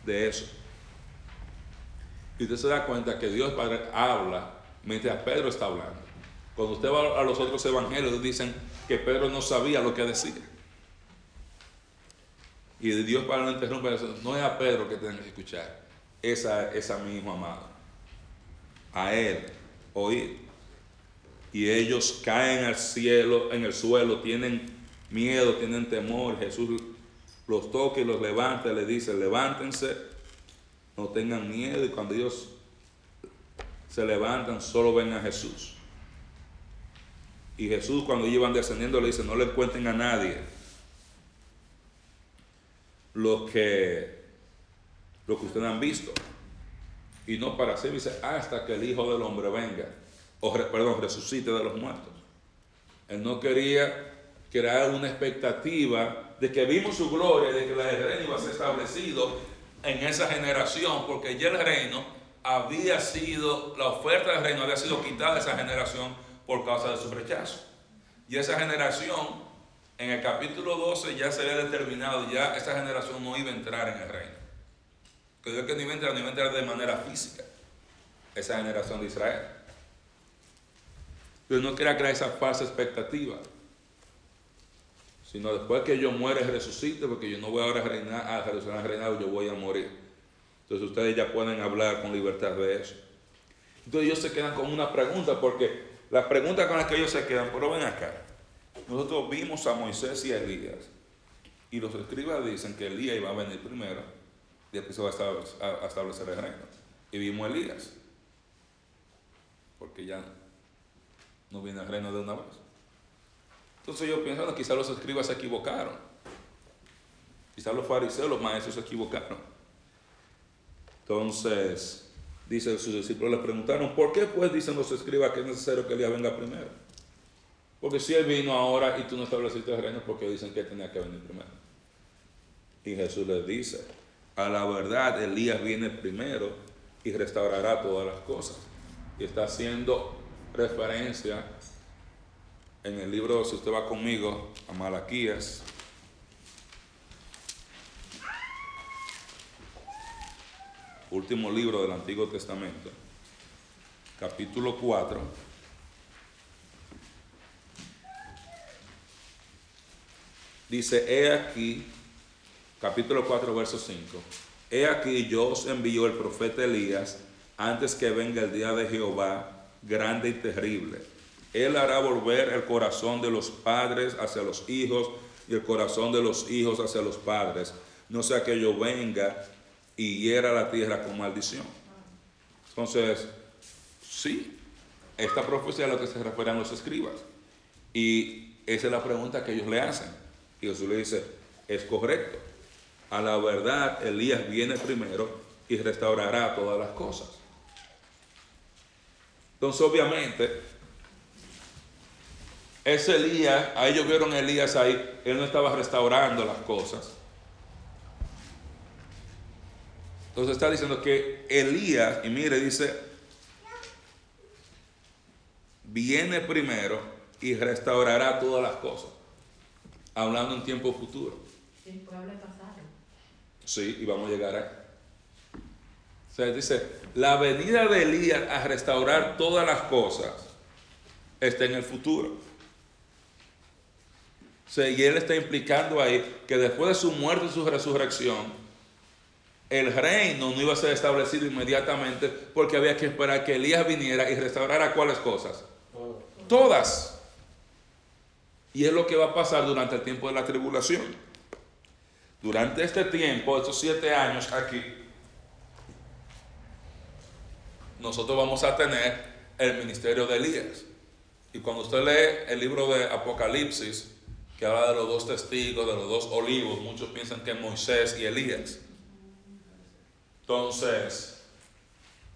de eso. Y usted se da cuenta que Dios Padre habla mientras Pedro está hablando. Cuando usted va a los otros evangelios, dicen que Pedro no sabía lo que decía. Y Dios para no interrumpir eso, no es a Pedro que tienen que escuchar, es a, mi hijo amado. A él oír. Y ellos caen al cielo, en el suelo, tienen miedo, tienen temor. Jesús los toca y los levanta, le dice, levántense, no tengan miedo. Y cuando ellos se levantan, solo ven a Jesús. Y Jesús cuando ellos descendiendo le dice, no le cuenten a nadie lo que, lo que ustedes han visto. Y no para sí, dice, hasta que el Hijo del Hombre venga, o perdón, resucite de los muertos. Él no quería crear una expectativa de que vimos su gloria, de que el reino iba a ser establecido en esa generación, porque ya el reino había sido, la oferta del reino había sido quitada de esa generación por causa de su rechazo. Y esa generación en el capítulo 12 ya se había determinado, ya esa generación no iba a entrar en el reino. Que que no iba a entrar, no iba a entrar de manera física, esa generación de Israel. Pero no quería crear esa falsa expectativa. Sino después que yo muera y resucite, porque yo no voy ahora a reinar, a Jerusalén reinar, yo voy a morir. Entonces ustedes ya pueden hablar con libertad de eso. Entonces ellos se quedan con una pregunta, porque la pregunta con la que ellos se quedan, pero ven acá. Nosotros vimos a Moisés y a Elías. Y los escribas dicen que Elías iba a venir primero y después se va a establecer el reino. Y vimos a Elías. Porque ya no viene el reino de una vez. Entonces yo pienso, bueno, quizás los escribas se equivocaron. Quizás los fariseos, los maestros se equivocaron. Entonces, dice sus discípulos, le preguntaron, ¿por qué pues dicen los escribas que es necesario que Elías venga primero? Porque si él vino ahora y tú no estableciste el reino, porque dicen que tenía que venir primero. Y Jesús les dice, a la verdad Elías viene primero y restaurará todas las cosas. Y está haciendo referencia en el libro, si usted va conmigo, a Malaquías. Último libro del Antiguo Testamento, capítulo 4. Dice, he aquí, capítulo 4, verso 5. He aquí yo os envío el profeta Elías antes que venga el día de Jehová grande y terrible. Él hará volver el corazón de los padres hacia los hijos y el corazón de los hijos hacia los padres, no sea que yo venga y hiera la tierra con maldición. Entonces, sí, esta profecía es a lo que se refieren los escribas. Y esa es la pregunta que ellos le hacen. Y Jesús le dice, es correcto. A la verdad, Elías viene primero y restaurará todas las cosas. Entonces, obviamente, ese Elías, a ellos vieron a Elías ahí, él no estaba restaurando las cosas. Entonces está diciendo que Elías, y mire, dice, viene primero y restaurará todas las cosas, hablando en tiempo futuro. El pueblo pasado. Sí, y vamos a llegar ahí. O sea, dice, la venida de Elías a restaurar todas las cosas está en el futuro. O sea, y él está implicando ahí que después de su muerte y su resurrección, el reino no iba a ser establecido inmediatamente porque había que esperar que Elías viniera y restaurara cuáles cosas. Todas. Y es lo que va a pasar durante el tiempo de la tribulación. Durante este tiempo, estos siete años aquí, nosotros vamos a tener el ministerio de Elías. Y cuando usted lee el libro de Apocalipsis, que habla de los dos testigos, de los dos olivos, muchos piensan que es Moisés y Elías. Entonces,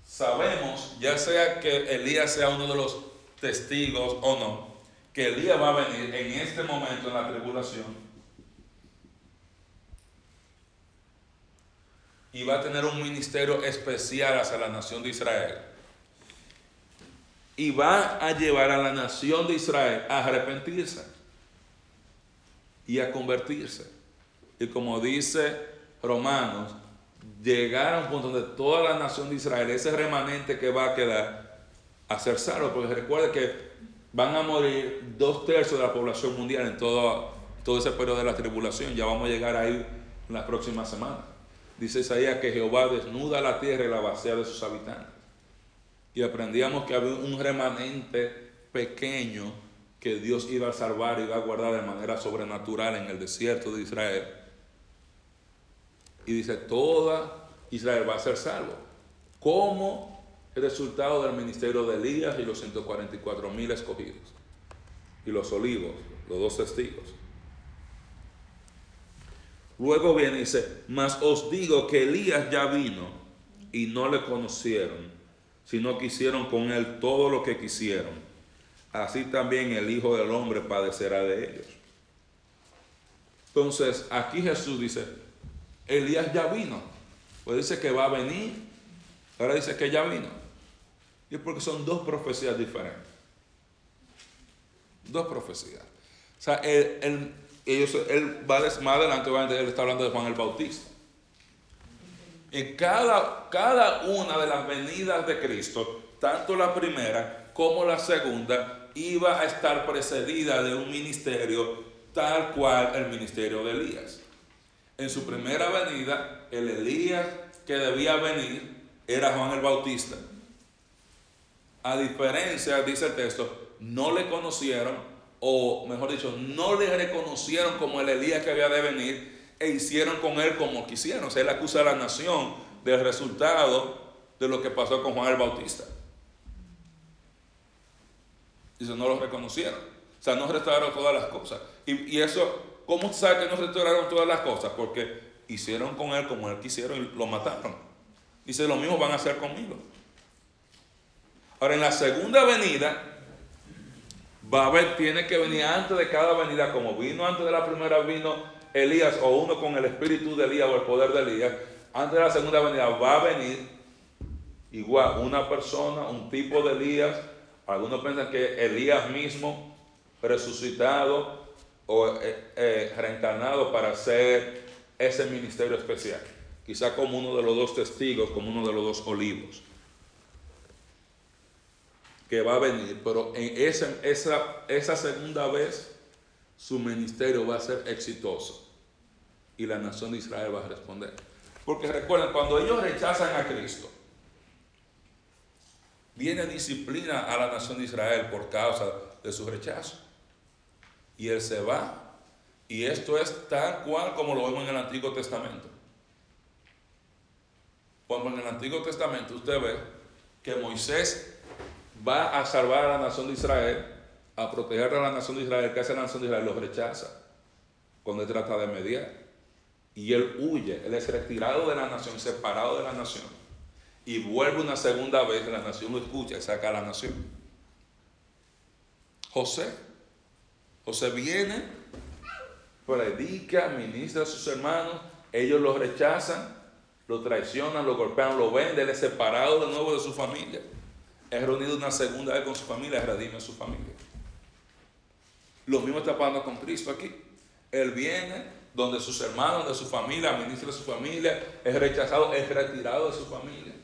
sabemos, ya sea que Elías sea uno de los testigos o no, que Elías va a venir en este momento en la tribulación y va a tener un ministerio especial hacia la nación de Israel. Y va a llevar a la nación de Israel a arrepentirse y a convertirse. Y como dice Romanos, llegar a un punto donde toda la nación de Israel, ese remanente que va a quedar, a ser salvo, porque recuerde que van a morir dos tercios de la población mundial en todo, todo ese periodo de la tribulación. Ya vamos a llegar ahí en las próximas semanas. Dice Isaías que Jehová desnuda la tierra y la vacía de sus habitantes. Y aprendíamos que había un remanente pequeño que Dios iba a salvar y iba a guardar de manera sobrenatural en el desierto de Israel. Y dice, toda Israel va a ser salvo. Como el resultado del ministerio de Elías y los 144 mil escogidos. Y los olivos, los dos testigos. Luego viene y dice, mas os digo que Elías ya vino y no le conocieron, sino que hicieron con él todo lo que quisieron. Así también el Hijo del Hombre padecerá de ellos. Entonces, aquí Jesús dice, Elías ya vino. Pues dice que va a venir, ahora dice que ya vino. Y es porque son dos profecías diferentes. Dos profecías. O sea, el, el él va más adelante, él está hablando de Juan el Bautista. Y cada, cada una de las venidas de Cristo, tanto la primera como la segunda, iba a estar precedida de un ministerio tal cual el ministerio de Elías. En su primera venida, el Elías que debía venir era Juan el Bautista. A diferencia, dice el texto, no le conocieron o mejor dicho, no le reconocieron como el Elías que había de venir e hicieron con él como quisieron. O sea, él acusa a la nación del resultado de lo que pasó con Juan el Bautista. Dice, no lo reconocieron. O sea, no restauraron todas las cosas. Y, y eso, ¿cómo sabe que no restauraron todas las cosas? Porque hicieron con él como él quisieron y lo mataron. Dice, lo mismo van a hacer conmigo. Ahora, en la segunda venida, va tiene que venir antes de cada venida, como vino antes de la primera, vino Elías, o uno con el espíritu de Elías o el poder de Elías, antes de la segunda venida va a venir igual una persona, un tipo de Elías, algunos piensan que Elías mismo resucitado o eh, eh, reencarnado para hacer ese ministerio especial, quizá como uno de los dos testigos, como uno de los dos olivos que va a venir, pero en esa, esa, esa segunda vez su ministerio va a ser exitoso y la nación de Israel va a responder. Porque recuerden, cuando ellos rechazan a Cristo, viene disciplina a la nación de Israel por causa de su rechazo. Y él se va. Y esto es tal cual como lo vemos en el Antiguo Testamento. Cuando en el Antiguo Testamento usted ve que Moisés va a salvar a la nación de Israel, a proteger a la nación de Israel, que hace la nación de Israel? Lo rechaza cuando él trata de mediar. Y él huye, él es retirado de la nación, separado de la nación. Y vuelve una segunda vez, la nación lo escucha y saca a la nación. José, José viene, predica, ministra a sus hermanos, ellos lo rechazan, lo traicionan, lo golpean, lo venden, él es separado de nuevo de su familia es reunido una segunda vez con su familia, redime a su familia. Lo mismo está pasando con Cristo aquí. Él viene donde sus hermanos, de su familia, ministra de su familia, es rechazado, es retirado de su familia.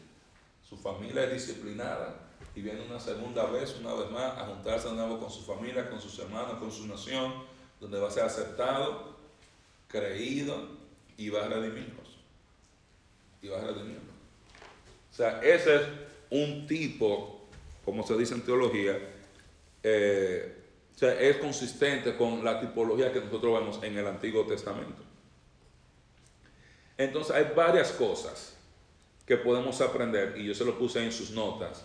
Su familia es disciplinada y viene una segunda vez, una vez más, a juntarse de nuevo con su familia, con sus hermanos, con su nación, donde va a ser aceptado, creído y va a redimirlos. Y va a redimirlos. O sea, ese es un tipo, como se dice en teología, eh, es consistente con la tipología que nosotros vemos en el Antiguo Testamento. Entonces hay varias cosas que podemos aprender, y yo se lo puse en sus notas,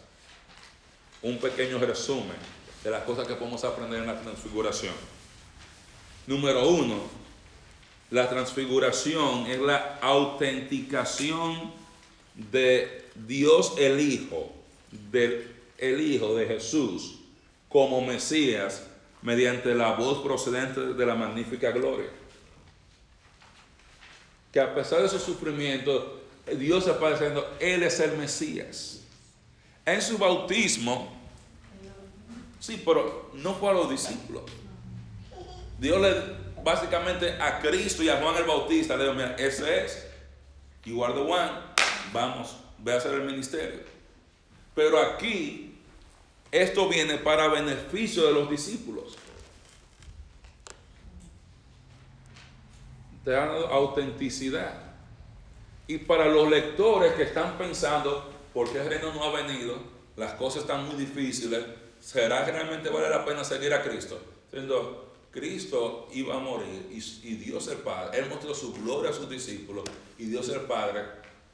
un pequeño resumen de las cosas que podemos aprender en la transfiguración. Número uno, la transfiguración es la autenticación de Dios el Hijo, del el Hijo de Jesús como Mesías mediante la voz procedente de la magnífica gloria. Que a pesar de su sufrimiento, Dios está diciendo, Él es el Mesías. En su bautismo, sí, pero no fue a los discípulos. Dios le, básicamente a Cristo y a Juan el Bautista le dijo, mira, ese es. Y guardo Juan, vamos, ve a hacer el ministerio. Pero aquí, esto viene para beneficio de los discípulos. Te dado autenticidad. Y para los lectores que están pensando, ¿por qué el reino no ha venido? Las cosas están muy difíciles. ¿Será que realmente vale la pena seguir a Cristo? Siendo Cristo iba a morir y, y Dios el Padre, Él mostró su gloria a sus discípulos y Dios el Padre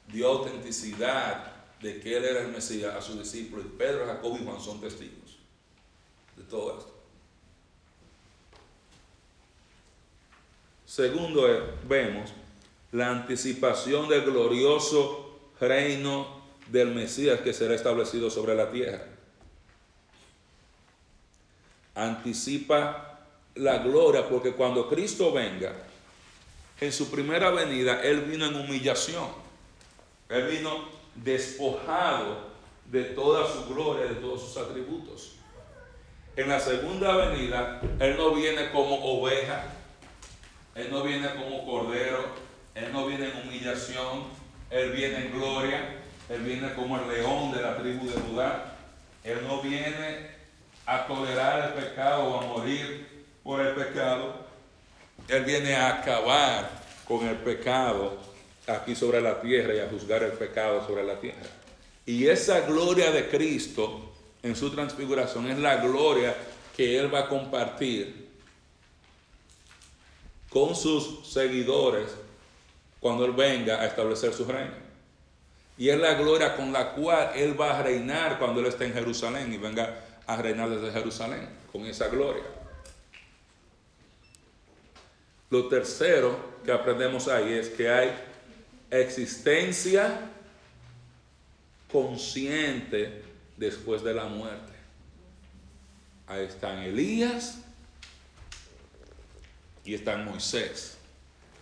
dio autenticidad de que él era el Mesías a sus discípulos. Y Pedro, Jacob y Juan son testigos de todo esto. Segundo, vemos la anticipación del glorioso reino del Mesías que será establecido sobre la tierra. Anticipa la gloria porque cuando Cristo venga, en su primera venida, Él vino en humillación. Él vino despojado de toda su gloria, de todos sus atributos. En la segunda venida, Él no viene como oveja, Él no viene como cordero, Él no viene en humillación, Él viene en gloria, Él viene como el león de la tribu de Judá. Él no viene a tolerar el pecado o a morir por el pecado. Él viene a acabar con el pecado aquí sobre la tierra y a juzgar el pecado sobre la tierra. Y esa gloria de Cristo en su transfiguración es la gloria que Él va a compartir con sus seguidores cuando Él venga a establecer su reino. Y es la gloria con la cual Él va a reinar cuando Él esté en Jerusalén y venga a reinar desde Jerusalén con esa gloria. Lo tercero que aprendemos ahí es que hay existencia consciente después de la muerte. Ahí están Elías y están Moisés.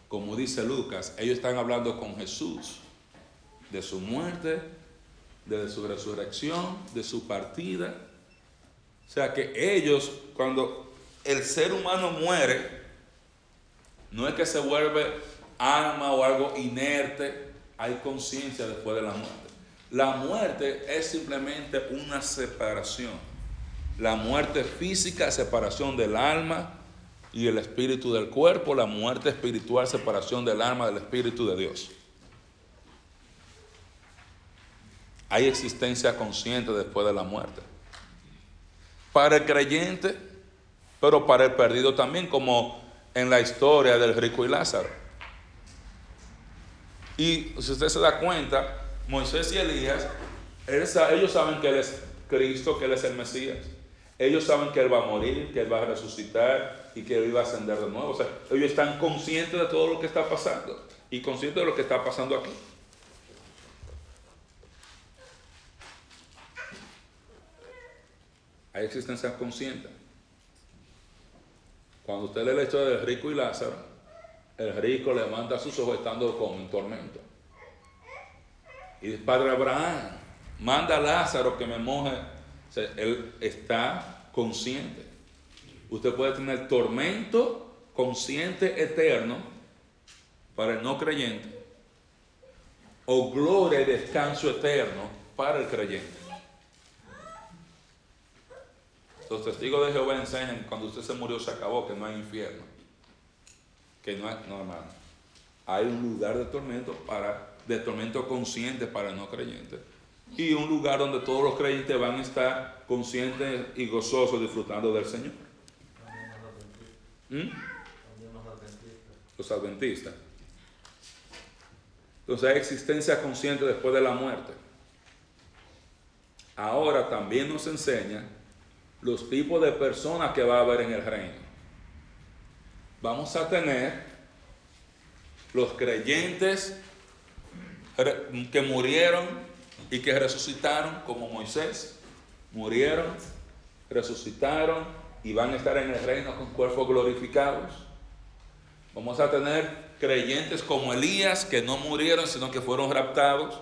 Como dice Lucas, ellos están hablando con Jesús de su muerte, de su resurrección, de su partida. O sea que ellos, cuando el ser humano muere, no es que se vuelve alma o algo inerte, hay conciencia después de la muerte. La muerte es simplemente una separación. La muerte física, separación del alma y el espíritu del cuerpo. La muerte espiritual, separación del alma del espíritu de Dios. Hay existencia consciente después de la muerte. Para el creyente, pero para el perdido también, como en la historia del rico y Lázaro. Y si usted se da cuenta, Moisés y Elías, ellos saben que Él es Cristo, que Él es el Mesías. Ellos saben que Él va a morir, que Él va a resucitar y que Él va a ascender de nuevo. O sea, ellos están conscientes de todo lo que está pasando y conscientes de lo que está pasando aquí. Hay existencia consciente. Cuando usted lee la historia del rico y Lázaro, el rico levanta sus ojos estando con tormento. Y Padre Abraham, manda a Lázaro que me moje. él está consciente. Usted puede tener tormento consciente eterno para el no creyente o gloria y descanso eterno para el creyente. Los testigos de Jehová enseñan que cuando usted se murió se acabó, que no hay infierno. Que no hay, no hermano. Hay un lugar de tormento para, de tormento consciente para no creyente. Y un lugar donde todos los creyentes van a estar conscientes y gozosos disfrutando del Señor. ¿Mm? Los adventistas. Entonces hay existencia consciente después de la muerte. Ahora también nos enseña los tipos de personas que va a haber en el reino. Vamos a tener los creyentes que murieron y que resucitaron como Moisés. Murieron, resucitaron y van a estar en el reino con cuerpos glorificados. Vamos a tener creyentes como Elías que no murieron sino que fueron raptados.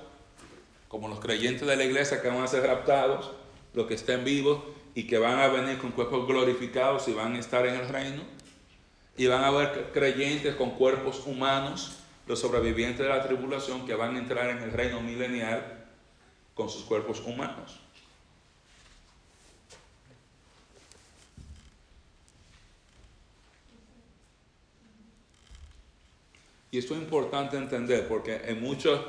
Como los creyentes de la iglesia que van a ser raptados, los que estén vivos y que van a venir con cuerpos glorificados y van a estar en el reino. Y van a haber creyentes con cuerpos humanos, los sobrevivientes de la tribulación, que van a entrar en el reino milenial con sus cuerpos humanos. Y esto es importante entender porque en muchos,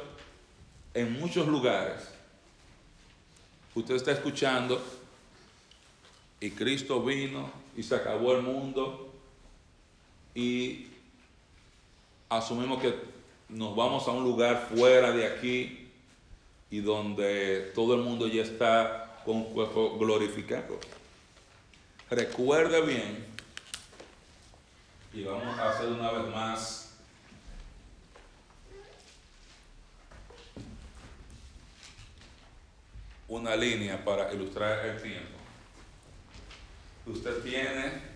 en muchos lugares usted está escuchando y Cristo vino y se acabó el mundo y asumimos que nos vamos a un lugar fuera de aquí y donde todo el mundo ya está con un cuerpo glorificado. Recuerde bien, y vamos a hacer una vez más una línea para ilustrar el tiempo usted tiene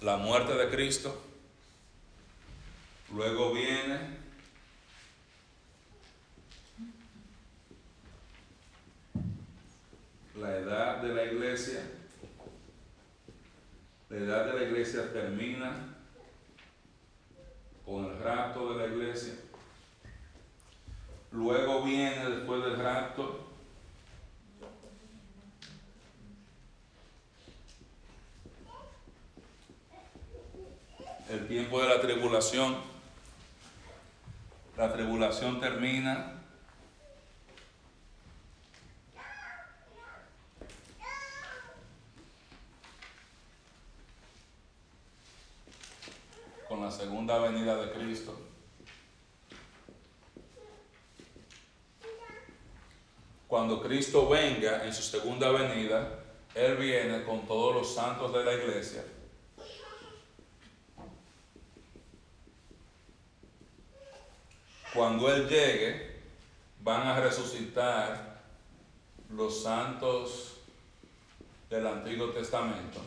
la muerte de Cristo, luego viene la edad de la iglesia, la edad de la iglesia termina con el rapto de la iglesia, luego viene después del rapto el tiempo de la tribulación. La tribulación termina. con la segunda venida de Cristo. cuando Cristo venga en su segunda venida, Él viene con todos los santos de la iglesia. Cuando Él llegue, van a resucitar los santos del Antiguo Testamento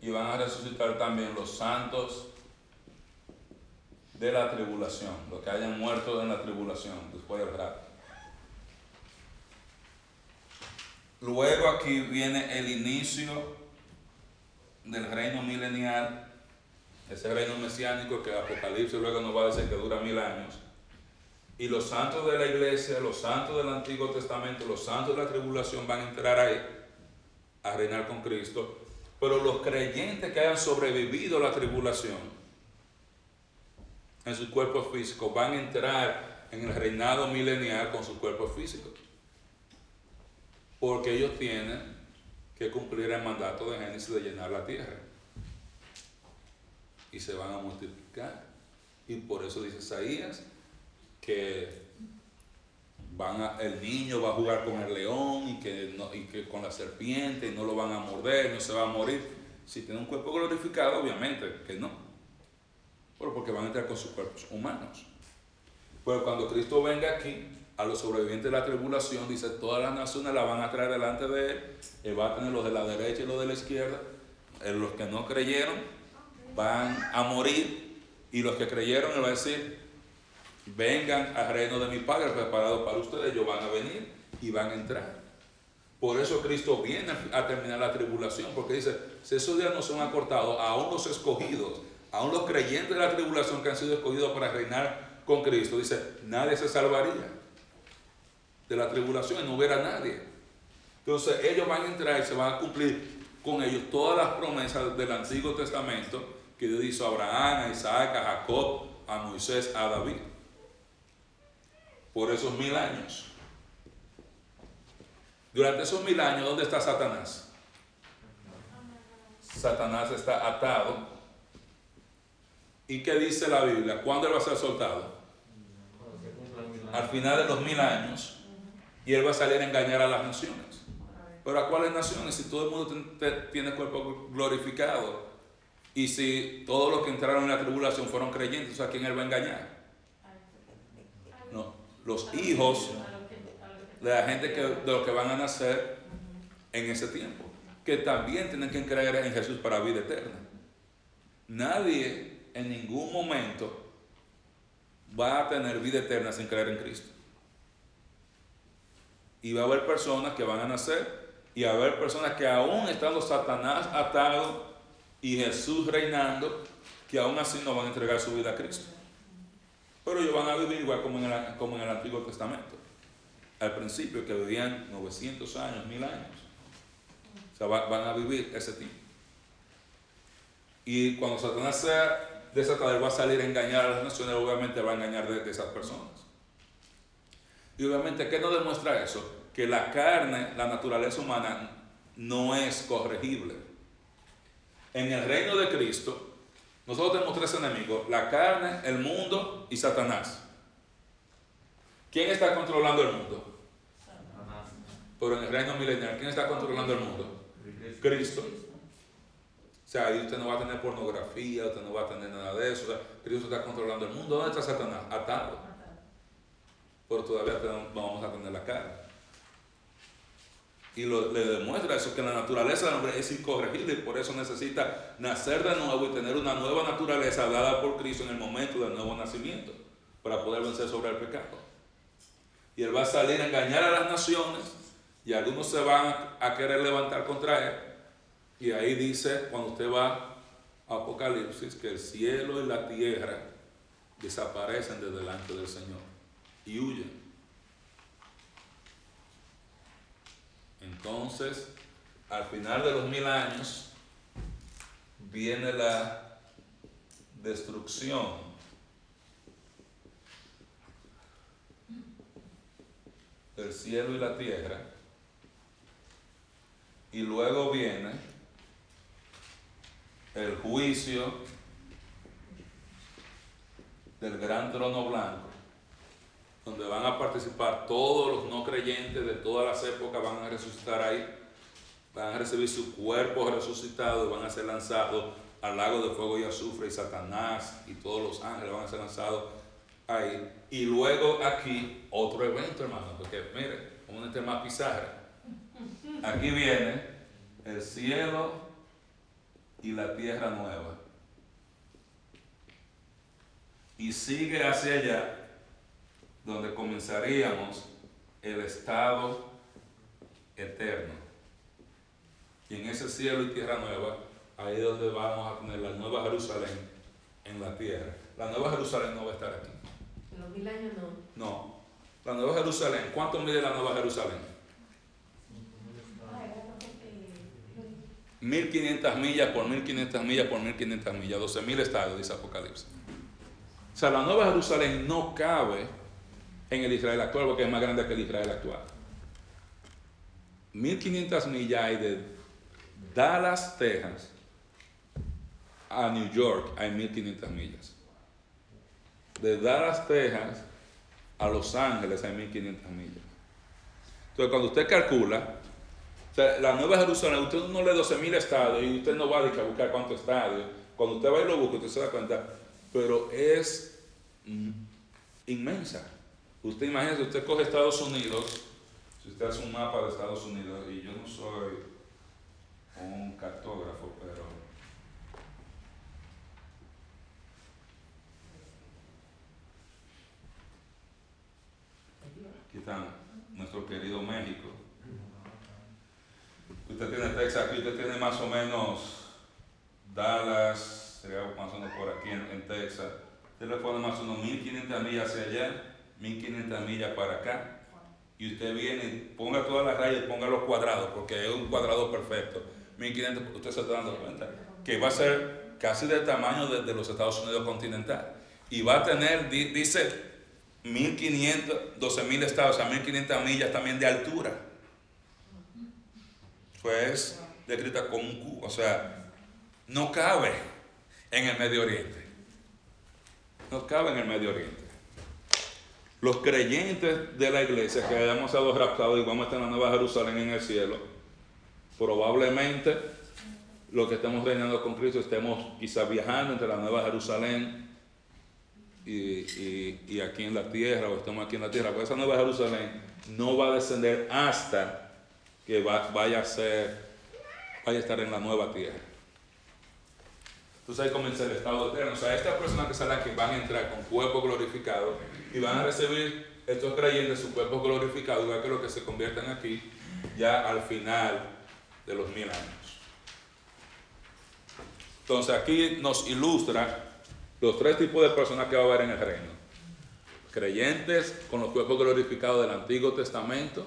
y van a resucitar también los santos de la tribulación, los que hayan muerto en la tribulación después del. Luego aquí viene el inicio del reino milenial, ese reino mesiánico que Apocalipsis luego nos va a decir que dura mil años. Y los santos de la iglesia, los santos del Antiguo Testamento, los santos de la tribulación van a entrar ahí a reinar con Cristo. Pero los creyentes que hayan sobrevivido a la tribulación en sus cuerpos físicos van a entrar en el reinado milenial con sus cuerpos físicos. Porque ellos tienen que cumplir el mandato de Génesis de llenar la tierra. Y se van a multiplicar. Y por eso dice Isaías que van el niño va a jugar con el león y que, no, y que con la serpiente y no lo van a morder, no se va a morir. Si tiene un cuerpo glorificado, obviamente que no. Pero porque van a entrar con sus cuerpos humanos. Pero cuando Cristo venga aquí, a los sobrevivientes de la tribulación, dice, todas las naciones la van a traer delante de él, él va a tener los de la derecha y los de la izquierda, los que no creyeron van a morir y los que creyeron, él va a decir, vengan al reino de mi Padre preparado para ustedes, ellos van a venir y van a entrar. Por eso Cristo viene a terminar la tribulación, porque dice, si esos días no son acortados, aún los escogidos, aún los creyentes de la tribulación que han sido escogidos para reinar con Cristo, dice, nadie se salvaría de la tribulación y no hubiera nadie. Entonces ellos van a entrar y se van a cumplir con ellos todas las promesas del Antiguo Testamento que Dios hizo a Abraham, a Isaac, a Jacob, a Moisés, a David por esos mil años. Durante esos mil años, ¿dónde está Satanás? Satanás está atado. ¿Y qué dice la Biblia? ¿Cuándo él va a ser soltado? Al final de los mil años. Y él va a salir a engañar a las naciones. Pero ¿a cuáles naciones? Si todo el mundo tiene cuerpo glorificado. Y si todos los que entraron en la tribulación fueron creyentes, ¿a quién él va a engañar? No los hijos de la gente que, de los que van a nacer en ese tiempo, que también tienen que creer en Jesús para vida eterna. Nadie en ningún momento va a tener vida eterna sin creer en Cristo. Y va a haber personas que van a nacer y va a haber personas que aún estando Satanás atado y Jesús reinando, que aún así no van a entregar su vida a Cristo. Pero ellos van a vivir igual como en el, Antiguo Testamento. Al principio, que vivían 900 años, 1000 años. O sea, van a vivir ese tiempo. Y cuando Satanás sea desatado, va a salir a engañar a las naciones, obviamente va a engañar de esas personas. Y obviamente, ¿qué nos demuestra eso? Que la carne, la naturaleza humana, no es corregible. En el reino de Cristo, nosotros tenemos tres enemigos, la carne, el mundo y Satanás. ¿Quién está controlando el mundo? Satanás. Pero en el reino milenial, ¿quién está controlando el mundo? Cristo. O sea, ahí usted no va a tener pornografía, usted no va a tener nada de eso. Cristo está controlando el mundo. ¿Dónde está Satanás? Atado. Pero todavía vamos a tener la carne. Y le demuestra eso, que la naturaleza del hombre es incorregible y por eso necesita nacer de nuevo y tener una nueva naturaleza dada por Cristo en el momento del nuevo nacimiento para poder vencer sobre el pecado. Y él va a salir a engañar a las naciones y algunos se van a querer levantar contra él. Y ahí dice, cuando usted va a Apocalipsis, que el cielo y la tierra desaparecen de delante del Señor y huyen. Entonces, al final de los mil años, viene la destrucción. del cielo y la tierra. Y luego viene el juicio del gran trono blanco, donde van a participar todos los no creyentes de todas las épocas, van a resucitar ahí, van a recibir su cuerpo resucitado y van a ser lanzados al lago de fuego y azufre y Satanás y todos los ángeles van a ser lanzados ahí. Y luego aquí otro evento, hermano, porque mire, un tema pizarra. Aquí viene el cielo y la tierra nueva. Y sigue hacia allá, donde comenzaríamos el estado eterno. Y en ese cielo y tierra nueva, ahí es donde vamos a tener la nueva Jerusalén en la tierra. La nueva Jerusalén no va a estar aquí. En los mil años no. No. La nueva Jerusalén, ¿cuánto mide la nueva Jerusalén? 1500 millas por 1500 millas por 1500 millas, 12.000 estadios, dice Apocalipsis. O sea, la nueva Jerusalén no cabe en el Israel actual porque es más grande que el Israel actual. 1500 millas hay de Dallas, Texas, a New York hay 1500 millas. De Dallas, Texas, a Los Ángeles hay 1500 millas. Entonces, cuando usted calcula, o sea, la Nueva Jerusalén, usted no lee 12.000 estadios y usted no va a buscar cuántos estadios. Cuando usted va y lo busca, usted se da cuenta, pero es mm, inmensa. Usted imagínese, usted coge Estados Unidos, si usted hace un mapa de Estados Unidos, y yo no soy un cartógrafo, pero aquí está nuestro querido México. Usted tiene Texas aquí, usted tiene más o menos Dallas, sería más o menos por aquí en, Texas. Usted le pone más o menos 1500 millas hacia allá, 1500 millas para acá. Y usted viene, ponga todas las rayas, ponga los cuadrados, porque es un cuadrado perfecto. 1500, usted se está dando cuenta que va a ser casi del tamaño de, los Estados Unidos continental. Y va a tener, dice, 1500, 12.000 estados, o sea, 1500 millas también de altura pues descrita como un cubo, o sea, no cabe en el Medio Oriente. No cabe en el Medio Oriente. Los creyentes de la iglesia que hayamos sido raptados y vamos a estar en la Nueva Jerusalén en el cielo, probablemente los que estemos reinando con Cristo estemos quizás viajando entre la Nueva Jerusalén y, aquí en la tierra, o estemos aquí en la tierra, pues esa Nueva Jerusalén no va a descender hasta que vaya a ser, vaya a estar en la nueva tierra. Entonces ahí comienza el estado eterno. O sea, estas personas que salen aquí van a entrar con cuerpo glorificado y van a recibir estos creyentes su cuerpo glorificado, igual que los que se convierten aquí ya al final de los mil años. Entonces aquí nos ilustra los tres tipos de personas que va a haber en el reino. Creyentes con los cuerpos glorificados del Antiguo Testamento,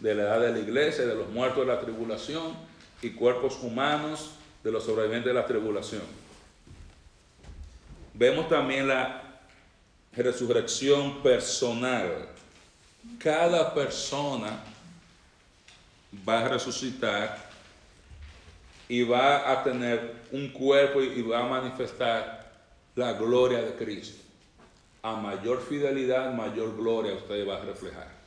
de la edad de la iglesia, de los muertos de la tribulación y cuerpos humanos de los sobrevivientes de la tribulación. Vemos también la resurrección personal. Cada persona va a resucitar y va a tener un cuerpo y va a manifestar la gloria de Cristo. A mayor fidelidad, mayor gloria usted va a reflejar.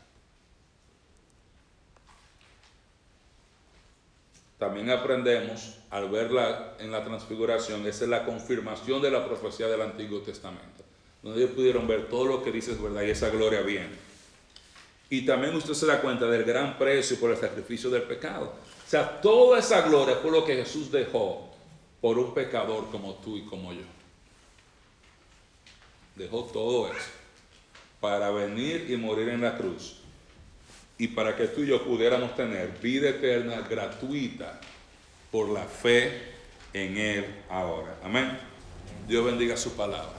También aprendemos al verla en la transfiguración, esa es la confirmación de la profecía del Antiguo Testamento, donde ellos pudieron ver todo lo que dice es verdad y esa gloria viene. Y también usted se da cuenta del gran precio por el sacrificio del pecado. O sea, toda esa gloria fue lo que Jesús dejó por un pecador como tú y como yo. Dejó todo eso para venir y morir en la cruz y para que tú y yo pudiéramos tener vida eterna gratuita por la fe en Él ahora. Amén. Dios bendiga su palabra.